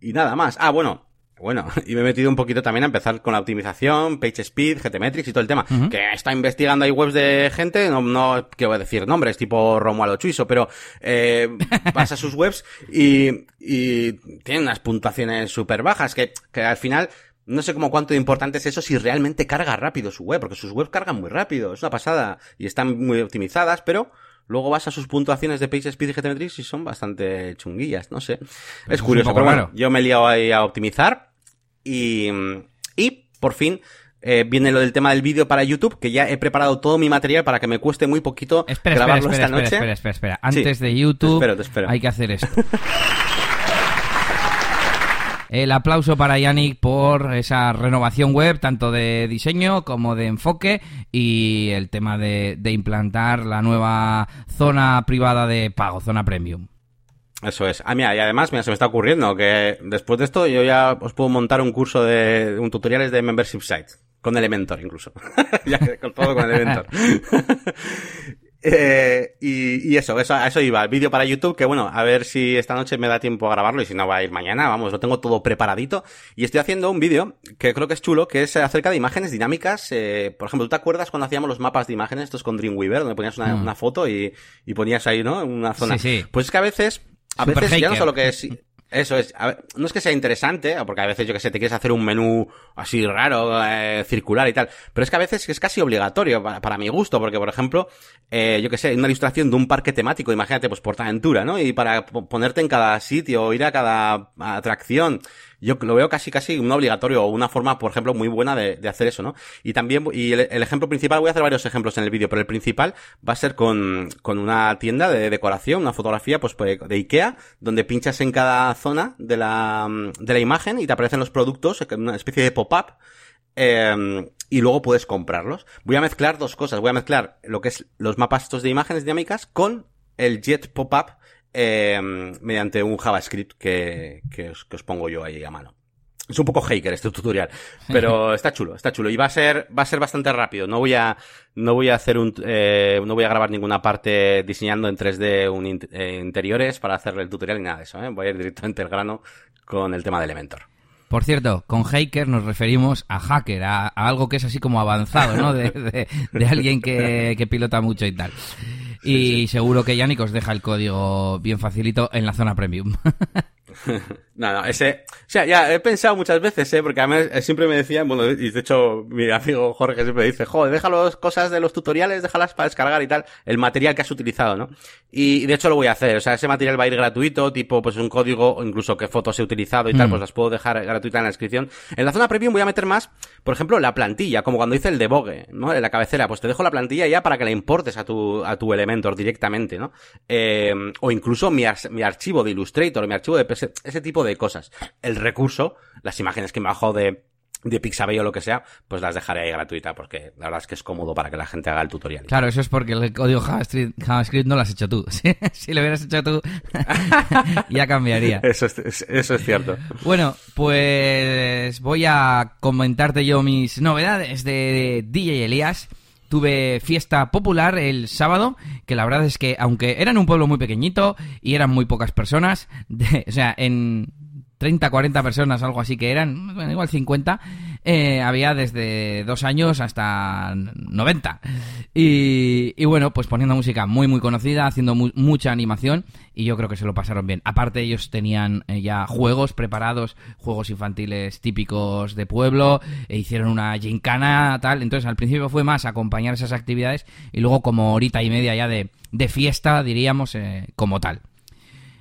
y nada más. Ah, bueno, bueno, y me he metido un poquito también a empezar con la optimización, PageSpeed, GTmetrix y todo el tema. Que está investigando ahí webs de gente, no, no quiero decir nombres, tipo Romualo Chuiso, pero eh, pasa sus webs y, y tiene unas puntuaciones súper bajas que, que al final no sé cómo cuánto de importante es eso si realmente carga rápido su web, porque sus webs cargan muy rápido, es una pasada y están muy optimizadas, pero luego vas a sus puntuaciones de PageSpeed y GTmetrix y son bastante chunguillas, no sé. Pues es curioso, pero bueno, yo me he liado ahí a optimizar y, y por fin eh, viene lo del tema del vídeo para YouTube, que ya he preparado todo mi material para que me cueste muy poquito grabarlo esta noche.
Espera, espera, espera, Antes de YouTube hay que hacer esto. El aplauso para Yannick por esa renovación web, tanto de diseño como de enfoque, y el tema de, de implantar la nueva zona privada de pago, zona premium.
Eso es. Ah, mira, y además, mira, se me está ocurriendo que después de esto yo ya os puedo montar un curso de, un tutoriales de membership site. Con Elementor incluso. ya con todo con Elementor. eh, y, y, eso, eso, a eso iba. El vídeo para YouTube, que bueno, a ver si esta noche me da tiempo a grabarlo y si no va a ir mañana, vamos, lo tengo todo preparadito. Y estoy haciendo un vídeo que creo que es chulo, que es acerca de imágenes dinámicas. Eh, por ejemplo, ¿tú te acuerdas cuando hacíamos los mapas de imágenes, estos con Dreamweaver, donde ponías una, mm. una foto y, y ponías ahí, ¿no? Una zona.
Sí, sí.
Pues es que a veces a veces ya no solo que es... Eso es. no es que sea interesante, porque a veces, yo que sé, te quieres hacer un menú así raro, eh, circular y tal, pero es que a veces es casi obligatorio para, mi gusto, porque, por ejemplo, eh, yo que sé, una ilustración de un parque temático, imagínate, pues Portaventura, ¿no? Y para ponerte en cada sitio, ir a cada atracción, yo lo veo casi casi un obligatorio o una forma, por ejemplo, muy buena de, hacer eso, ¿no? Y también, y el, ejemplo principal, voy a hacer varios ejemplos en el vídeo, pero el principal va a ser con, con una tienda de decoración, una fotografía, pues, pues de Ikea, donde pinchas en cada zona de la, de la imagen y te aparecen los productos, una especie de pop-up, eh, y luego puedes comprarlos. Voy a mezclar dos cosas. Voy a mezclar lo que es los mapas estos de imágenes dinámicas con el Jet Pop-up eh, mediante un JavaScript que, que, os, que os pongo yo ahí a mano. Es un poco hacker este tutorial, pero está chulo, está chulo y va a ser va a ser bastante rápido. No voy a no voy a hacer un eh, no voy a grabar ninguna parte diseñando en 3D un eh, interiores para hacerle el tutorial ni nada de eso. ¿eh? Voy a ir directamente al grano con el tema de Elementor.
Por cierto, con hacker nos referimos a hacker, a, algo que es así como avanzado, ¿no? De, de, de alguien que, que pilota mucho y tal. Y seguro que Yannick os deja el código bien facilito en la zona premium.
no, no, ese, o sea, ya he pensado muchas veces, ¿eh? porque a mí siempre me decían, bueno, y de hecho mi amigo Jorge siempre dice, joder, déjalo cosas de los tutoriales, déjalas para descargar y tal, el material que has utilizado, ¿no? Y de hecho lo voy a hacer, o sea, ese material va a ir gratuito, tipo, pues un código, o incluso qué fotos he utilizado y tal, mm. pues las puedo dejar gratuitas en la descripción. En la zona premium voy a meter más, por ejemplo, la plantilla, como cuando hice el debugge, ¿no? En la cabecera, pues te dejo la plantilla ya para que la importes a tu, a tu Elementor directamente, ¿no? Eh, o incluso mi, mi archivo de Illustrator, mi archivo de ese, tipo de cosas. El recurso, las imágenes que me bajo de, de Pixabay o lo que sea, pues las dejaré ahí gratuita porque la verdad es que es cómodo para que la gente haga el tutorial.
Claro, eso es porque el código JavaScript, JavaScript no lo has hecho tú. si lo hubieras hecho tú, ya cambiaría.
Eso es, eso es cierto.
Bueno, pues voy a comentarte yo mis novedades de DJ Elías tuve fiesta popular el sábado, que la verdad es que aunque eran un pueblo muy pequeñito y eran muy pocas personas, o sea, en 30, 40 personas, algo así que eran, bueno, igual 50, eh, había desde dos años hasta 90. Y, bueno, pues poniendo música muy, muy conocida, haciendo mucha animación, y yo creo que se lo pasaron bien. Aparte, ellos tenían eh, ya juegos preparados, juegos infantiles típicos de pueblo, e hicieron una gincana, tal. Entonces, al principio fue más acompañar esas actividades, y luego como horita y media ya de, de fiesta, diríamos, eh, como tal.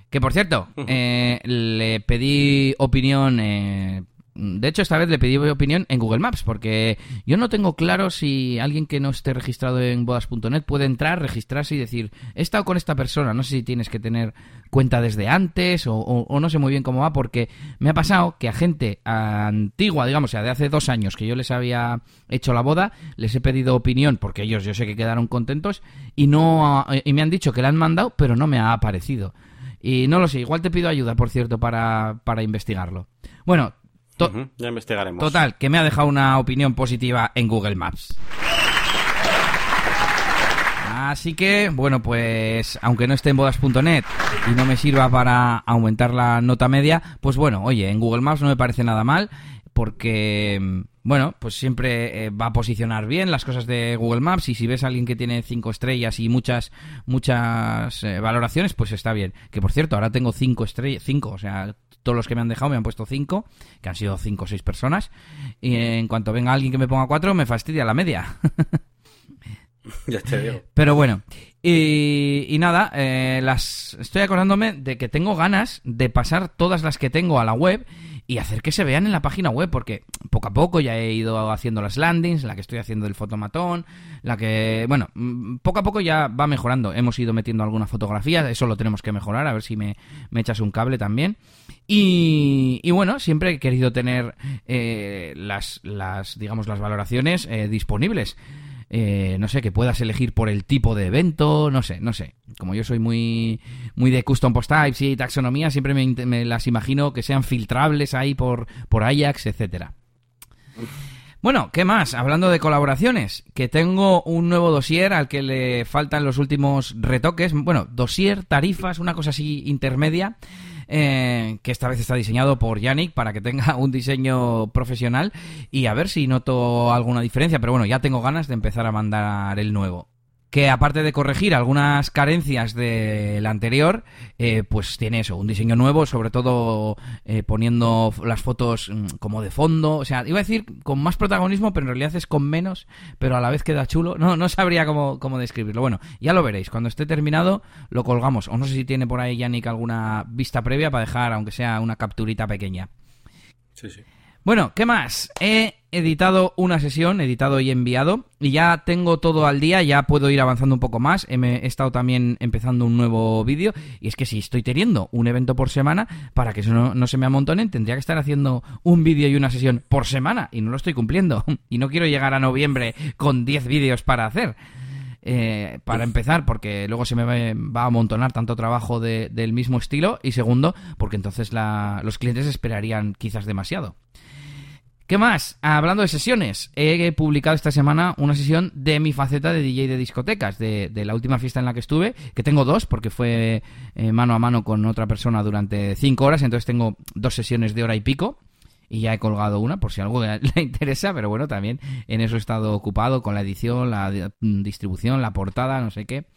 Que por cierto, eh, le pedí opinión. Eh, de hecho, esta vez le pedí opinión en Google Maps, porque yo no tengo claro si alguien que no esté registrado en bodas.net puede entrar, registrarse y decir, he estado con esta persona. No sé si tienes que tener cuenta desde antes o, no sé muy bien cómo va, porque me ha pasado que a gente antigua, digamos, o sea, de hace dos años que yo les había hecho la boda, les he pedido opinión, porque ellos yo sé que quedaron contentos, y, no, y me han dicho que la han mandado, pero no me ha aparecido. Y no lo sé, igual te pido ayuda, por cierto, para, para investigarlo. Bueno,
ya investigaremos.
Total, que me ha dejado una opinión positiva en Google Maps. Así que, bueno, pues aunque no esté en bodas.net y no me sirva para aumentar la nota media, pues bueno, oye, en Google Maps no me parece nada mal porque bueno, pues siempre eh, va a posicionar bien las cosas de Google Maps y si ves a alguien que tiene cinco estrellas y muchas muchas eh, valoraciones, pues está bien. Que por cierto, ahora tengo cinco estrellas, cinco, o sea, todos los que me han dejado me han puesto cinco, que han sido cinco o seis personas. Y en cuanto venga alguien que me ponga cuatro, me fastidia la media.
ya te digo.
Pero bueno, y, nada, eh, las estoy acordándome de que tengo ganas de pasar todas las que tengo a la web y hacer que se vean en la página web, porque poco a poco ya he ido haciendo las landings, la que estoy haciendo del fotomatón, la que, bueno, mm, poco a poco ya va mejorando. Hemos ido metiendo alguna fotografía, eso lo tenemos que mejorar, a ver si me, echas un cable también. Y, y, bueno, siempre he querido tener eh, las, las, digamos, las valoraciones eh, disponibles. Eh, no sé, que puedas elegir por el tipo de evento, no sé, no sé. Como yo soy muy, muy de custom post types y taxonomía, siempre me, las imagino que sean filtrables ahí por, por Ajax, etcétera. Bueno, ¿qué más? Hablando de colaboraciones, que tengo un nuevo dossier al que le faltan los últimos retoques. Bueno, dossier, tarifas, una cosa así intermedia eh, que esta vez está diseñado por Yannick para que tenga un diseño profesional y a ver si noto alguna diferencia, pero bueno, ya tengo ganas de empezar a mandar el nuevo que aparte de corregir algunas carencias del anterior, eh, pues tiene eso, un diseño nuevo, sobre todo eh, poniendo las fotos mm, como de fondo, o sea, iba a decir con más protagonismo, pero en realidad es con menos, pero a la vez queda chulo, no, no sabría cómo, cómo describirlo. Bueno, ya lo veréis, cuando esté terminado lo colgamos, o no sé si tiene por ahí Yannick alguna vista previa para dejar, aunque sea una capturita pequeña.
Sí, sí.
Bueno, ¿qué más? He editado una sesión, editado y enviado, y ya tengo todo al día, ya puedo ir avanzando un poco más. He, estado también empezando un nuevo vídeo, y es que si estoy teniendo un evento por semana, para que eso no, se me amontonen, tendría que estar haciendo un vídeo y una sesión por semana, y no lo estoy cumpliendo. Y no quiero llegar a noviembre con 10 vídeos para hacer. Eh, para empezar, porque luego se me va a amontonar tanto trabajo del mismo estilo, y segundo, porque entonces los clientes esperarían quizás demasiado. ¿Qué más? Hablando de sesiones, he publicado esta semana una sesión de mi faceta de DJ de discotecas, de, la última fiesta en la que estuve, que tengo dos, porque fue eh, mano a mano con otra persona durante cinco horas, entonces tengo dos sesiones de hora y pico, y ya he colgado una, por si algo le interesa, pero bueno, también en eso he estado ocupado con la edición, la distribución, la portada, no sé qué.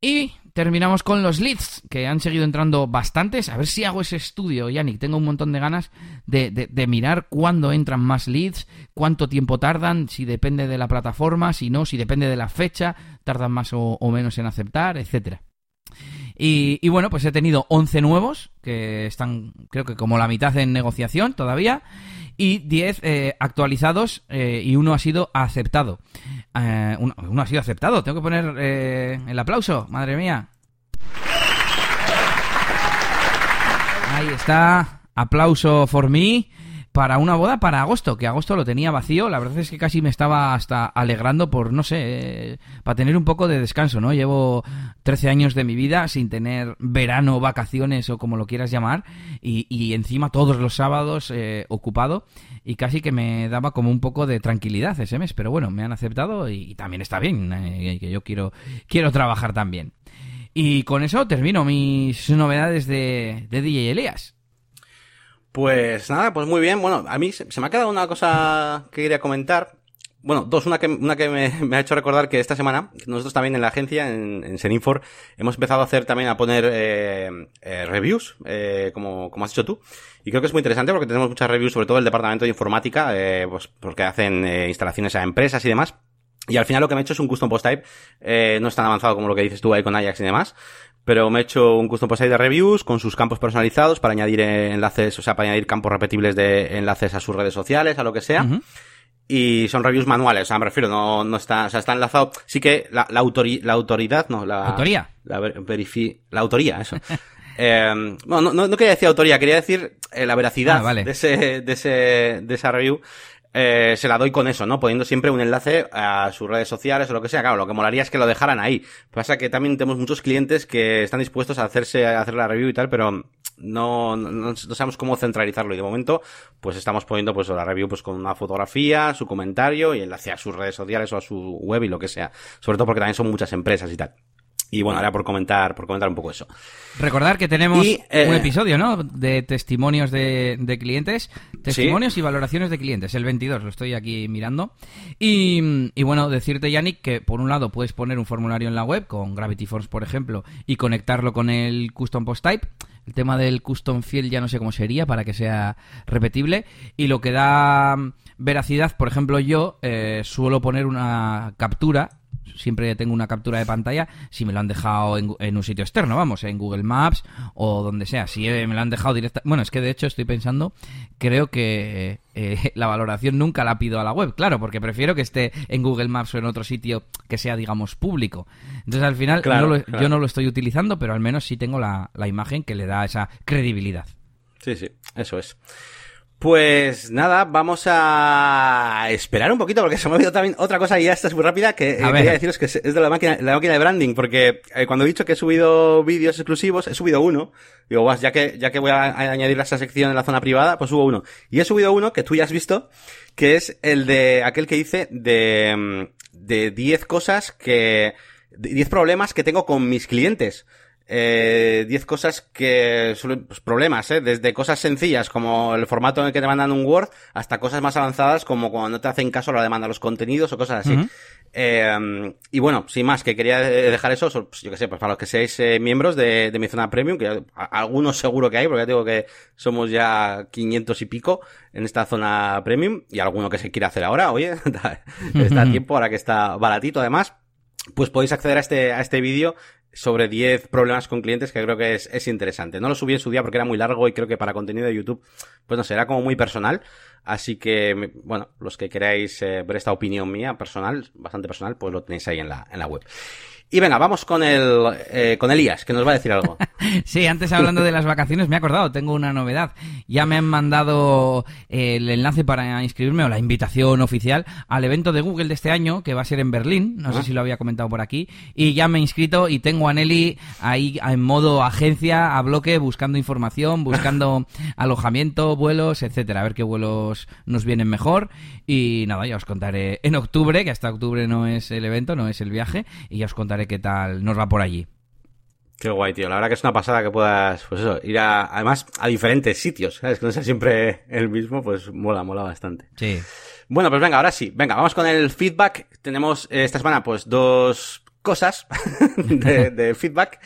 Y terminamos con los leads, que han seguido entrando bastantes. A ver si hago ese estudio, Yannick. Tengo un montón de ganas de, mirar cuándo entran más leads, cuánto tiempo tardan, si depende de la plataforma, si no, si depende de la fecha, tardan más o, menos en aceptar, etcétera. Y, bueno, pues he tenido 11 nuevos, que están creo que como la mitad en negociación todavía y 10 eh, actualizados eh, y uno ha sido aceptado. Eh, uno, ha sido aceptado, tengo que poner el aplauso, madre mía. Ahí está, aplauso for me. Para una boda para agosto, que agosto lo tenía vacío. La verdad es que casi me estaba hasta alegrando por, no sé, eh, para tener un poco de descanso, ¿no? Llevo 13 años de mi vida sin tener verano, vacaciones o como lo quieras llamar, y, encima todos los sábados eh, ocupado, y casi que me daba como un poco de tranquilidad ese mes, pero bueno, me han aceptado y, también está bien, eh, que yo quiero, quiero trabajar también. Y con eso termino mis novedades de, de DJ Elías.
Pues nada, pues muy bien. Bueno, a mí se, me ha quedado una cosa que quería comentar. Bueno, dos. Una que, una que me, ha hecho recordar que esta semana, nosotros también en la agencia, en, en Seninfor, hemos empezado a hacer también a poner eh, eh, reviews, eh, como, como has dicho tú. Y creo que es muy interesante porque tenemos muchas reviews, sobre todo el departamento de informática, eh, pues porque hacen instalaciones a empresas y demás. Y al final lo que me he hecho es un custom post type, eh, no es tan avanzado como lo que dices tú ahí con Ajax y demás, pero me he hecho un custom post de reviews con sus campos personalizados para añadir enlaces, o sea, para añadir campos repetibles de enlaces a sus redes sociales, a lo que sea. Y son reviews manuales, o sea, me refiero, no, no está, o sea, está enlazado. Sí que la, la, la autoridad, no, la.
¿Autoría?
La, la autoría, eso. eh, bueno, no, no, quería decir autoría, quería decir eh, la veracidad ah, de ese, de ese, de esa review eh, se la doy con eso, ¿no? Poniendo siempre un enlace a sus redes sociales o lo que sea. Claro, lo que molaría es que lo dejaran ahí. Pasa que también tenemos muchos clientes que están dispuestos a hacerse, a hacer la review y tal, pero no, no, no, sabemos cómo centralizarlo. Y de momento, pues estamos poniendo pues la review pues con una fotografía, su comentario y enlace a sus redes sociales o a su web y lo que sea. Sobre todo porque también son muchas empresas y tal. Y bueno, ahora por comentar, por comentar un poco eso.
Recordar que tenemos eh, un episodio, ¿no? De testimonios de, clientes, testimonios y valoraciones de clientes, el 22, lo estoy aquí mirando. Y, y, bueno, decirte, Yannick, que por un lado puedes poner un formulario en la web con Gravity Force, por ejemplo, y conectarlo con el Custom Post Type. El tema del Custom Field ya no sé cómo sería para que sea repetible. Y lo que da veracidad, por ejemplo, yo eh, suelo poner una captura siempre tengo una captura de pantalla si me lo han dejado en, un sitio externo, vamos, en Google Maps o donde sea. Si me lo han dejado directa. Bueno, es que de hecho estoy pensando, creo que eh, la valoración nunca la pido a la web, claro, porque prefiero que esté en Google Maps o en otro sitio que sea, digamos, público. Entonces al final yo no lo estoy utilizando, pero al menos sí tengo la, la imagen que le da esa credibilidad.
Sí, sí, eso es. Pues nada, vamos a esperar un poquito porque se me ha olvidado también otra cosa y ya esta es muy rápida que eh, quería deciros que es de la máquina, la máquina de branding porque eh, cuando he dicho que he subido vídeos exclusivos, he subido uno. Digo, vas, ya que, ya que voy a, añadir esa sección en la zona privada, pues subo uno. Y he subido uno que tú ya has visto, que es el de aquel que hice de, mm, de 10 cosas que, 10 problemas que tengo con mis clientes eh, 10 cosas que son pues, problemas, ¿eh? desde cosas sencillas como el formato en el que te mandan un Word hasta cosas más avanzadas como cuando no te hacen caso a la demanda de los contenidos o cosas así. eh, y bueno, sin más, que quería dejar eso, pues, yo que sé, pues para los que seáis eh, miembros de, de, mi zona premium, que algunos seguro que hay, porque ya digo que somos ya 500 y pico en esta zona premium y alguno que se quiera hacer ahora, oye, está a tiempo ahora que está baratito además pues podéis acceder a este, a este vídeo sobre 10 problemas con clientes que creo que es, es, interesante. No lo subí en su día porque era muy largo y creo que para contenido de YouTube, pues no sé, era como muy personal. Así que, bueno, los que queráis eh, ver esta opinión mía personal, bastante personal, pues lo tenéis ahí en la, en la web. Y venga, vamos con el eh, con Elías, que nos va a decir algo.
sí, antes hablando de las vacaciones me he acordado, tengo una novedad. Ya me han mandado eh, el enlace para inscribirme o la invitación oficial al evento de Google de este año, que va a ser en Berlín, no sé si lo había comentado por aquí, y ya me he inscrito y tengo a Nelly ahí en modo agencia, a bloque, buscando información, buscando alojamiento, vuelos, etcétera, a ver qué vuelos nos vienen mejor. Y nada, ya os contaré en octubre, que hasta octubre no es el evento, no es el viaje, y ya os contaré qué tal nos va por allí.
Qué guay, tío. La verdad que es una pasada que puedas, pues eso, ir a, además, a diferentes sitios, ¿sabes? Que no sea siempre el mismo, pues mola, mola bastante.
Sí.
Bueno, pues venga, ahora sí. Venga, vamos con el feedback. Tenemos eh, esta semana, pues, dos cosas de, feedback.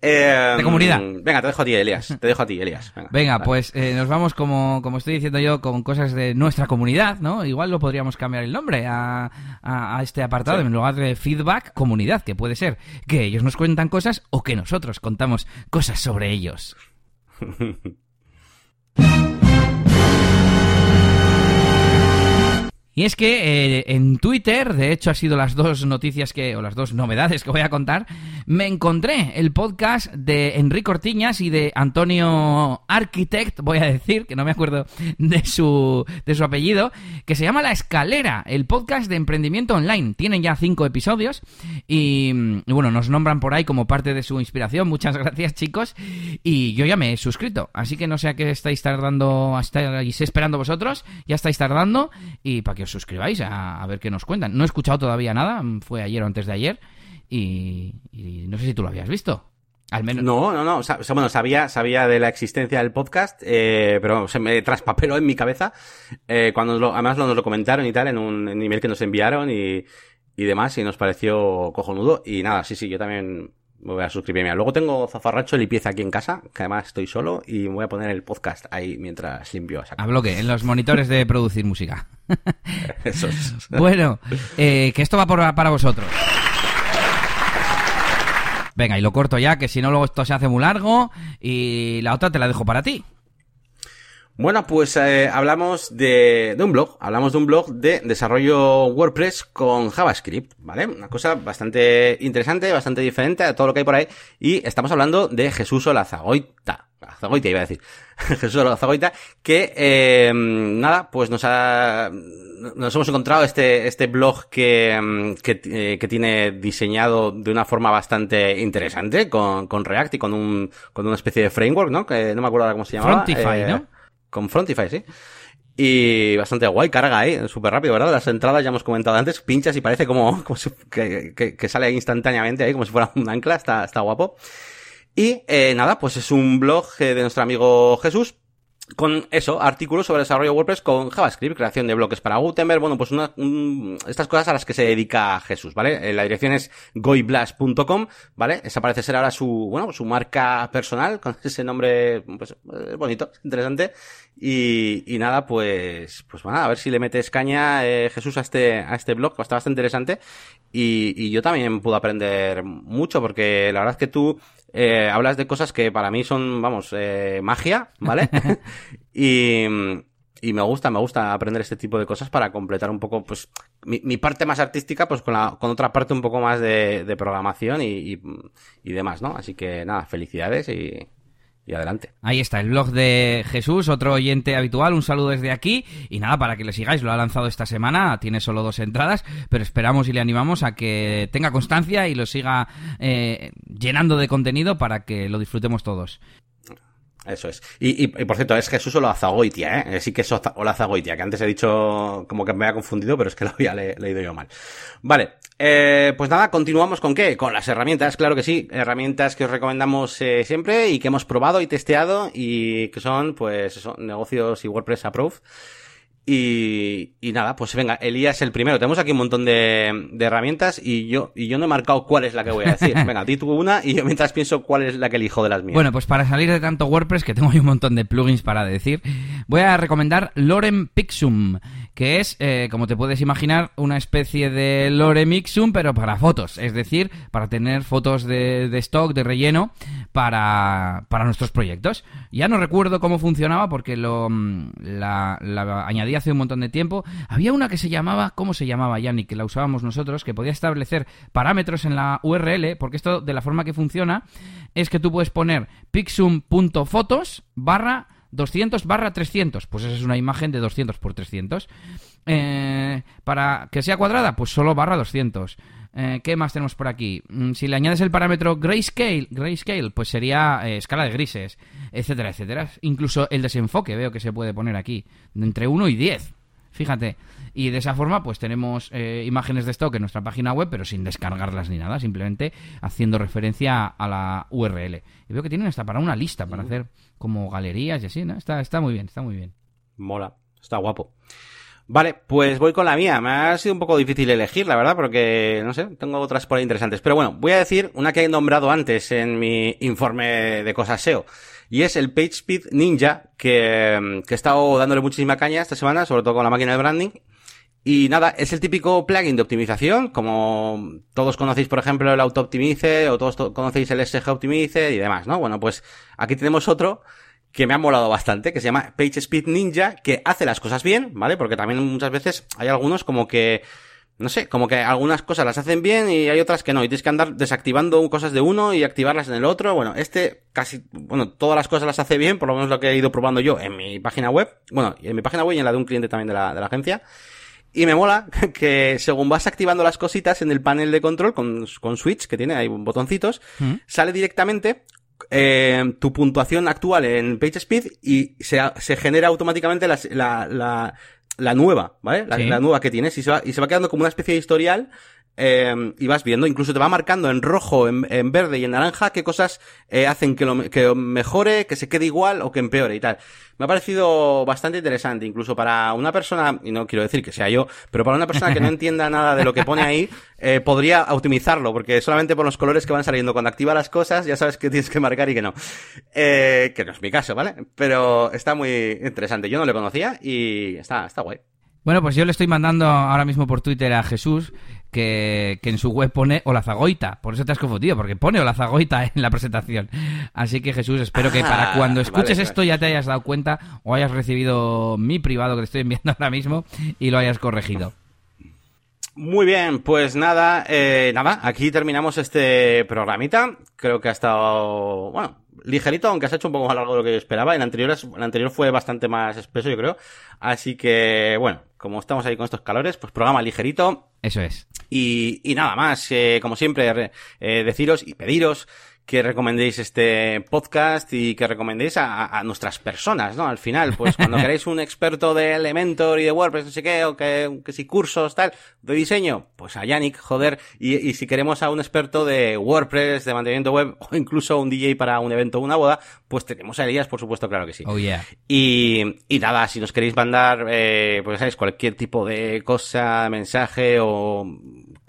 Eh, de comunidad.
Venga, te dejo a ti, Elias. Te dejo a ti, Elias.
Venga, pues eh, nos vamos, como, como estoy diciendo yo, con cosas de nuestra comunidad, ¿no? Igual lo podríamos cambiar el nombre a, a, este apartado, en lugar de feedback, comunidad, que puede ser que ellos nos cuentan cosas o que nosotros contamos cosas sobre ellos. Y es que eh, en Twitter, de hecho ha sido las dos noticias que, o las dos novedades que voy a contar, me encontré el podcast de Enrique Ortiñas y de Antonio Architect, voy a decir, que no me acuerdo de su, de su apellido, que se llama La Escalera, el podcast de emprendimiento online. Tienen ya cinco episodios y, y bueno, nos nombran por ahí como parte de su inspiración. Muchas gracias chicos. Y yo ya me he suscrito, así que no sé a qué estáis tardando, estáis esperando vosotros, ya estáis tardando y para que os suscribáis a, ver qué nos cuentan. No he escuchado todavía nada, fue ayer o antes de ayer, y, no sé si tú lo habías visto. Al menos.
No, no, no. bueno, sabía, sabía de la existencia del podcast, eh, pero se me traspapeló en mi cabeza. Eh, cuando lo, además nos lo comentaron y tal en un email que nos enviaron y, y demás, y nos pareció cojonudo. Y nada, sí, sí, yo también voy a suscribirme. Luego tengo zafarracho limpieza aquí en casa, que además estoy solo, y voy a poner el podcast ahí mientras limpio.
A bloque, en los monitores de producir música. Eso es. Bueno, eh, que esto va para vosotros. Venga, y lo corto ya, que si no luego esto se hace muy largo, y la otra te la dejo para ti.
Bueno, pues eh, hablamos de, de, un blog, hablamos de un blog de desarrollo WordPress con JavaScript, ¿vale? Una cosa bastante interesante, bastante diferente a todo lo que hay por ahí. Y estamos hablando de Jesús Olazagoita. Olazagoita iba a decir. Jesús Olazagoita, que, eh, nada, pues nos ha, nos hemos encontrado este, este blog que, que, eh, que, tiene diseñado de una forma bastante interesante con, con React y con un, con una especie de framework, ¿no? Que no me acuerdo ahora cómo se llamaba.
Frontify, ¿no?
Con Frontify, sí. Y bastante guay, carga ahí, súper rápido, ¿verdad? Las entradas ya hemos comentado antes, pinchas y parece como, como que, que, sale instantáneamente ahí, como si fuera un ancla, está, está guapo. Y eh, nada, pues es un blog eh, de nuestro amigo Jesús, con eso, artículos sobre desarrollo WordPress con JavaScript, creación de bloques para Gutenberg, bueno, pues una, estas cosas a las que se dedica Jesús, ¿vale? Eh, la dirección es goiblas.com, ¿vale? Esa parece ser ahora su, bueno, su marca personal, con ese nombre, pues, bonito, interesante. Y, y nada, pues, pues bueno, a ver si le metes caña, eh, Jesús, a este, a este blog, que está bastante interesante. Y, y yo también pude aprender mucho, porque la verdad es que tú, eh, hablas de cosas que para mí son, vamos, eh, magia, ¿vale? y, y me gusta, me gusta aprender este tipo de cosas para completar un poco, pues, mi, mi parte más artística, pues con, la, con otra parte un poco más de, de programación y, y, y demás, ¿no? Así que nada, felicidades y, adelante.
Ahí está, el blog de Jesús, otro oyente habitual, un saludo desde aquí y nada, para que le sigáis, lo ha lanzado esta semana, tiene solo dos entradas, pero esperamos y le animamos a que tenga constancia y lo siga eh, llenando de contenido para que lo disfrutemos todos.
Eso es. Y, y, por cierto, es Jesús Olazagoitia, ¿eh? Sí que es Olazagoitia, que antes he dicho como que me había confundido, pero es que lo había leído yo mal. Vale, eh, pues nada, continuamos con qué? Con las herramientas, claro que sí. Herramientas que os recomendamos eh, siempre y que hemos probado y testeado y que son, pues, eso, negocios y WordPress Approved. Y, y, nada, pues venga, Elías el primero. Tenemos aquí un montón de, de, herramientas y yo, y yo no he marcado cuál es la que voy a decir. Venga, ti tú una y yo mientras pienso cuál es la que elijo de las mías.
Bueno, pues para salir de tanto WordPress, que tengo ahí un montón de plugins para decir, voy a recomendar Lorem Pixum, que es, eh, como te puedes imaginar, una especie de Lorem Ipsum, pero para fotos. Es decir, para tener fotos de, de stock, de relleno, para, para nuestros proyectos. Ya no recuerdo cómo funcionaba porque lo mm, la, la añadí hace un montón de tiempo. Había una que se llamaba, ¿cómo se llamaba, Yannick? Que la usábamos nosotros, que podía establecer parámetros en la URL, porque esto de la forma que funciona es que tú puedes poner pixum.fotos barra 200 barra 300. Pues esa es una imagen de 200 por 300. Eh, para que sea cuadrada, pues solo barra 200. Eh, ¿Qué más tenemos por aquí? Mm, si le añades el parámetro grayscale, grayscale pues sería eh, escala de grises, etcétera, etcétera. Incluso el desenfoque veo que se puede poner aquí, entre 1 y 10. Fíjate. Y de esa forma, pues tenemos eh, imágenes de stock en nuestra página web, pero sin descargarlas ni nada, simplemente haciendo referencia a la URL. Y veo que tienen hasta para una lista, para hacer como galerías y así, ¿no? Está, está muy bien, está muy bien.
Mola, está guapo. Vale, pues voy con la mía. Me ha sido un poco difícil elegir, la verdad, porque, no sé, tengo otras por ahí interesantes. Pero bueno, voy a decir una que he nombrado antes en mi informe de cosas SEO. Y es el PageSpeed Ninja, que, que he estado dándole muchísima caña esta semana, sobre todo con la máquina de branding. Y nada, es el típico plugin de optimización, como todos conocéis, por ejemplo, el Auto Optimize, o todos conocéis el SG Optimize y demás, ¿no? Bueno, pues aquí tenemos otro que me ha molado bastante, que se llama PageSpeed Ninja, que hace las cosas bien, ¿vale? Porque también muchas veces hay algunos como que no sé, como que algunas cosas las hacen bien y hay otras que no, y tienes que andar desactivando cosas de uno y activarlas en el otro. Bueno, este casi, bueno, todas las cosas las hace bien, por lo menos lo que he ido probando yo en mi página web, bueno, en mi página web y en la de un cliente también de la, de la agencia. Y me mola que según vas activando las cositas en el panel de control con, con switch que tiene, hay botoncitos,
¿Mm?
sale directamente eh, tu puntuación actual en PageSpeed y se, se genera automáticamente la, la, la, la nueva, ¿vale? La,
Sí.
la nueva que tienes y se, va, y se va quedando como una especie de historial eh, y vas viendo, incluso te va marcando en rojo, en, en verde y en naranja qué cosas eh, hacen que lo que mejore, que se quede igual o que empeore y tal. Me ha parecido bastante interesante, incluso para una persona, y no quiero decir que sea yo, pero para una persona que no entienda nada de lo que pone ahí, eh, podría optimizarlo, porque solamente por los colores que van saliendo cuando activa las cosas, ya sabes que tienes que marcar y que no. Eh, que no es mi caso, ¿vale? Pero está muy interesante. Yo no lo conocía y está, está guay.
Bueno, pues yo le estoy mandando ahora mismo por Twitter a Jesús que, que en su web pone Olazagoita. Por eso te has confundido, porque pone Olazagoita en la presentación. Así que Jesús, espero que para
Ah,
cuando escuches
vale,
esto ya te hayas dado cuenta o hayas recibido mi privado que te estoy enviando ahora mismo y lo hayas corregido.
Muy bien, pues nada, eh, nada, aquí terminamos este programita. Creo que ha estado, bueno, ligerito, aunque se ha hecho un poco más largo de lo que yo esperaba. El anterior, el anterior fue bastante más espeso, yo creo. Así que, bueno, como estamos ahí con estos calores, pues programa ligerito.
Eso es.
Y, y nada más, eh, como siempre, re- eh, deciros y pediros que recomendéis este podcast y que recomendéis a, a- nuestras personas, ¿no? Al final, pues cuando queréis un experto de Elementor y de WordPress, no sé qué, o que, que si cursos, tal, de diseño, pues a Yannick, joder, y, y si queremos a un experto de WordPress, de mantenimiento web, o incluso un DJ para un evento o una boda, pues tenemos a Elías, por supuesto, claro que sí.
Oh yeah.
Y, y nada, si nos queréis mandar, eh, pues sabéis, cualquier tipo de cosa, mensaje o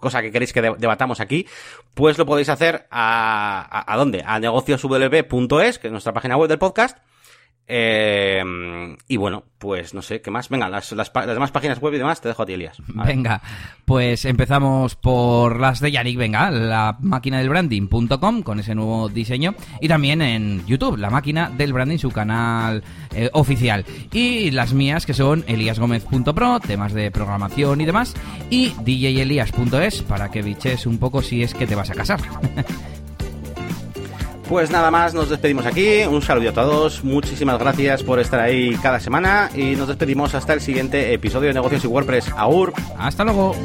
cosa que queréis que de- debatamos aquí, pues lo podéis hacer a, a, ¿a dónde? A negocioswp.es, que es nuestra página web del podcast. Eh, y bueno, pues no sé, ¿qué más? Venga, las, las, demás páginas web y demás te dejo a ti, Elías. A.
Venga, pues empezamos por las de Yannick, venga, la máquina del branding.com con ese nuevo diseño y también en YouTube, la máquina del branding, su canal eh, oficial. Y las mías que son eliasgomez.pro, temas de programación y demás, y djelias.es para que biches un poco si es que te vas a casar.
Pues nada más, nos despedimos aquí. Un saludo a todos. Muchísimas gracias por estar ahí cada semana. Y nos despedimos hasta el siguiente episodio de Negocios y WordPress. Aur.
Hasta luego.